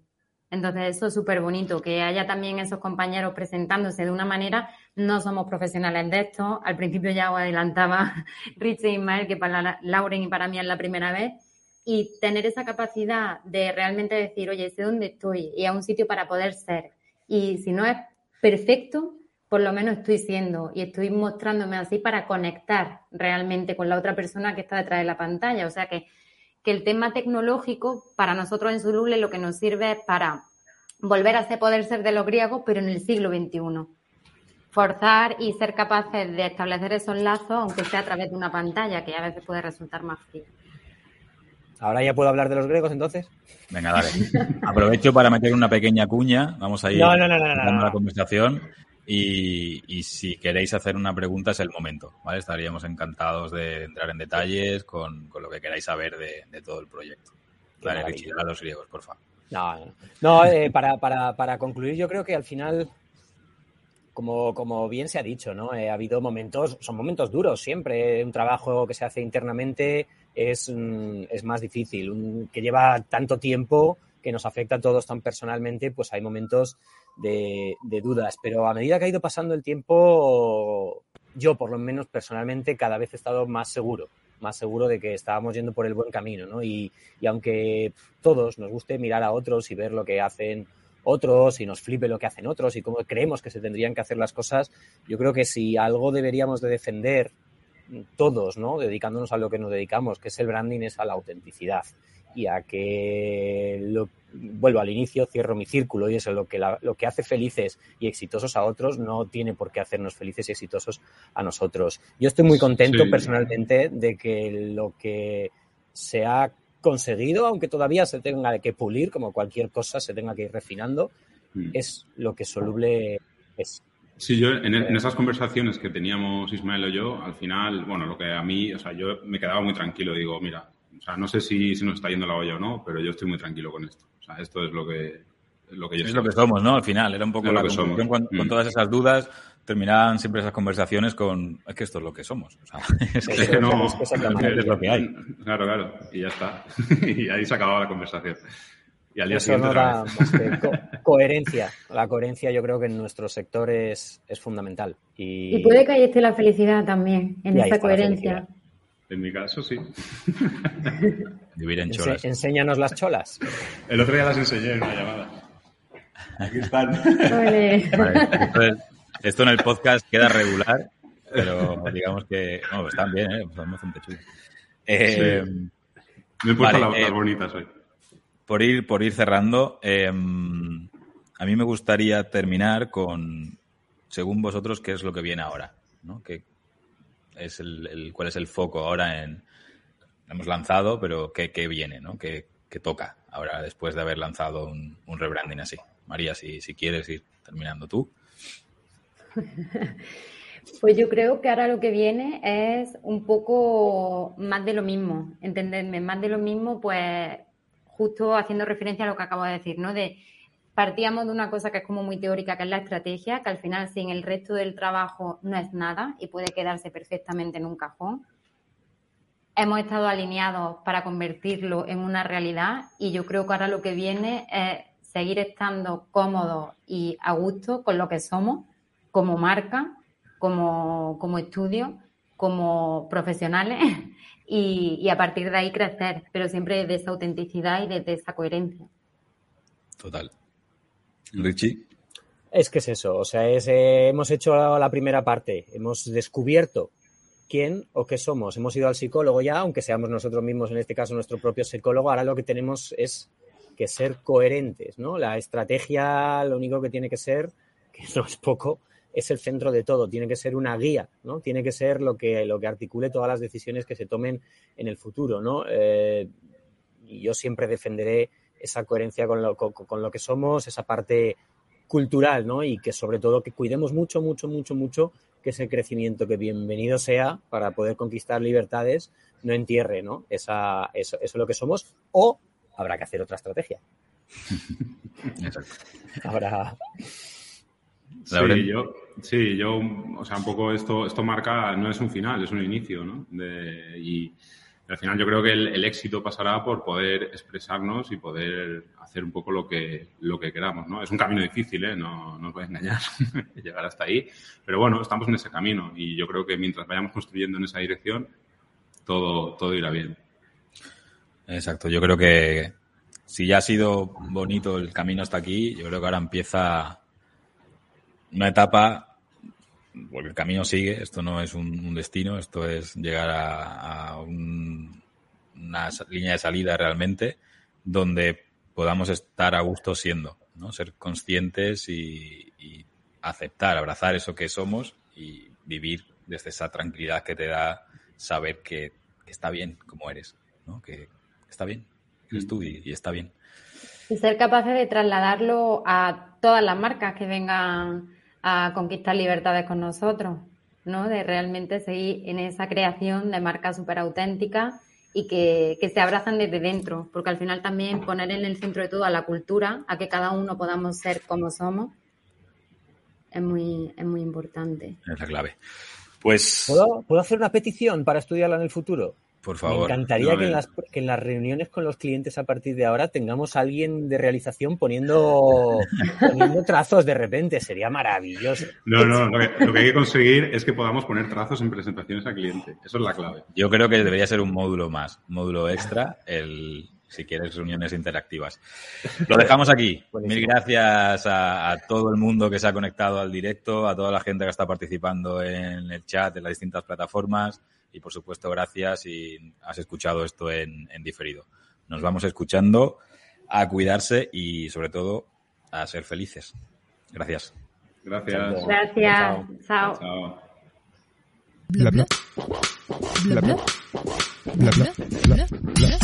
Entonces, eso es súper bonito, que haya también esos compañeros presentándose de una manera. No somos profesionales de esto. Al principio ya os adelantaba Richie y Ismael, que para Lauren y para mí es la primera vez. Y tener esa capacidad de realmente decir, oye, sé dónde estoy y a un sitio para poder ser. Y si no es perfecto, por lo menos estoy siendo y estoy mostrándome así para conectar realmente con la otra persona que está detrás de la pantalla. O sea que, que el tema tecnológico para nosotros en Zulule lo que nos sirve es para volver a ser poder ser de los griegos, pero en el siglo XXI. Forzar y ser capaces de establecer esos lazos, aunque sea a través de una pantalla, que a veces puede resultar más fría. ¿Ahora ya puedo hablar de los griegos entonces? Venga, dale. Aprovecho para meter una pequeña cuña. Vamos a ir no, no, no, no, no, la conversación. Y, y, si queréis hacer una pregunta es el momento, ¿vale? Estaríamos encantados de entrar en detalles con, con lo que queráis saber de, de todo el proyecto. Dale, Richie, a los griegos, por favor. No, no. no eh, para, para, para concluir, yo creo que al final como, como, bien se ha dicho, ¿no? Eh, ha habido momentos, son momentos duros siempre. Un trabajo que se hace internamente es, mm, es más difícil. Un, que lleva tanto tiempo que nos afecta a todos tan personalmente, pues hay momentos de, dudas. Pero a medida que ha ido pasando el tiempo, yo por lo menos personalmente cada vez he estado más seguro, más seguro de que estábamos yendo por el buen camino, ¿no? Y, y aunque todos nos guste mirar a otros y ver lo que hacen otros y nos flipe lo que hacen otros y cómo creemos que se tendrían que hacer las cosas, yo creo que si algo deberíamos de defender todos, ¿no? Dedicándonos a lo que nos dedicamos, que es el branding, es a la autenticidad y a que lo, vuelvo al inicio, cierro mi círculo y eso lo que, la, lo que hace felices y exitosos a otros no tiene por qué hacernos felices y exitosos a nosotros. Yo estoy muy contento sí. personalmente de que lo que se ha conseguido, aunque todavía se tenga que pulir, como cualquier cosa se tenga que ir refinando, mm. es lo que soluble es. Sí, yo en, en, esas conversaciones que teníamos Ismael o yo, al final, bueno, lo que a mí, o sea, yo me quedaba muy tranquilo, digo, mira, o sea, no sé si, si nos está yendo la olla o no, pero yo estoy muy tranquilo con esto. O sea, esto es lo que, lo que yo Es lo que somos, ¿no? Al final, era un poco es la conclusión con, con mm. todas esas dudas terminaban siempre esas conversaciones con es que esto es lo que somos. O sea, es, que, es que no, es, lo que hay. Claro, claro. Y ya está. y ahí se acababa la conversación. Y al día Eso siguiente. No da más que co coherencia. La coherencia yo creo que en nuestro sector es, es fundamental. Y... y... puede que ahí esté la felicidad también, en esa coherencia. En mi caso, sí. Vivir en cholas. Ense enséñanos las cholas. El otro día las enseñé en una llamada. Aquí están. Vale, entonces, esto en el podcast queda regular, pero digamos que. No, están bien, ¿eh? Son bastante chulos. Eh, sí. Me he puesto vale, las, eh, bonitas hoy. Por ir, por ir cerrando, eh, a mí me gustaría terminar con, según vosotros, qué es lo que viene ahora. ¿no? ¿Qué es el, ¿Cuál es el foco ahora en. Hemos lanzado, pero ¿qué, qué viene? ¿no? ¿Qué, ¿Qué, toca ahora después de haber lanzado un, un rebranding así? María, si, si quieres ir terminando tú. Pues yo creo que ahora lo que viene es un poco más de lo mismo, entenderme, más de lo mismo, pues justo haciendo referencia a lo que acabo de decir, ¿no? De partíamos de una cosa que es como muy teórica, que es la estrategia, que al final sin el resto del trabajo no es nada y puede quedarse perfectamente en un cajón. Hemos estado alineados para convertirlo en una realidad y yo creo que ahora lo que viene es seguir estando cómodos y a gusto con lo que somos como marca, como, como estudio, como profesionales y, y, a partir de ahí crecer, pero siempre desde esa autenticidad y desde esa coherencia. Total. Richie. Es que es eso, o sea, es, eh, hemos hecho la primera parte, hemos descubierto quién o qué somos, hemos ido al psicólogo ya, aunque seamos nosotros mismos, en este caso nuestro propio psicólogo, ahora lo que tenemos es que ser coherentes, ¿no? La estrategia, lo único que tiene que ser, que no es poco, es el centro de todo, tiene que ser una guía, ¿no? Tiene que ser lo que, lo que articule todas las decisiones que se tomen en el futuro, ¿no? Eh, yo siempre defenderé esa coherencia con lo, con, con lo que somos, esa parte cultural, ¿no? Y que sobre todo que cuidemos mucho, mucho, mucho, mucho que ese crecimiento que bienvenido sea para poder conquistar libertades no entierre, ¿no? Esa, eso, eso es lo que somos o habrá que hacer otra estrategia. Exacto. Ahora, Sí, yo, sí, yo, o sea, un poco esto, esto marca, no es un final, es un inicio, ¿no? De, y al final yo creo que el, el, éxito pasará por poder expresarnos y poder hacer un poco lo que, lo que queramos, ¿no? Es un camino difícil, ¿eh? No, no os a engañar llegar hasta ahí, pero bueno, estamos en ese camino y yo creo que mientras vayamos construyendo en esa dirección, todo, todo irá bien. Exacto, yo creo que si ya ha sido bonito el camino hasta aquí, yo creo que ahora empieza una etapa, porque el camino sigue, esto no es un, destino, esto es llegar a, a un, una línea de salida realmente, donde podamos estar a gusto siendo, ¿no? Ser conscientes y, aceptar, abrazar eso que somos y vivir desde esa tranquilidad que te da saber que, que está bien como eres, ¿no? Que está bien, eres tú y, y está bien. Y ser capaces de trasladarlo a todas las marcas que vengan a conquistar libertades con nosotros, ¿no? De realmente seguir en esa creación de marcas súper auténticas y que, que, se abrazan desde dentro, porque al final también poner en el centro de todo a la cultura, a que cada uno podamos ser como somos, es muy, es muy importante. Es la clave. Pues. ¿Puedo, ¿Puedo hacer una petición para estudiarla en el futuro? Por favor. Me encantaría no, que, en las, que, en las, reuniones con los clientes a partir de ahora tengamos a alguien de realización poniendo, poniendo trazos de repente. Sería maravilloso. No, no, lo que, lo que, hay que conseguir es que podamos poner trazos en presentaciones al cliente. Eso es la clave. Yo creo que debería ser un módulo más, un módulo extra, el, si quieres reuniones interactivas. Lo dejamos aquí. Mil gracias a, a, todo el mundo que se ha conectado al directo, a toda la gente que está participando en el chat, en las distintas plataformas y por supuesto gracias si has escuchado esto en, en, diferido. Nos vamos escuchando a cuidarse y sobre todo a ser felices. Gracias. Gracias. Gracias. Chao. Chao. Bla bla. Bla bla. Bla bla. Bla bla.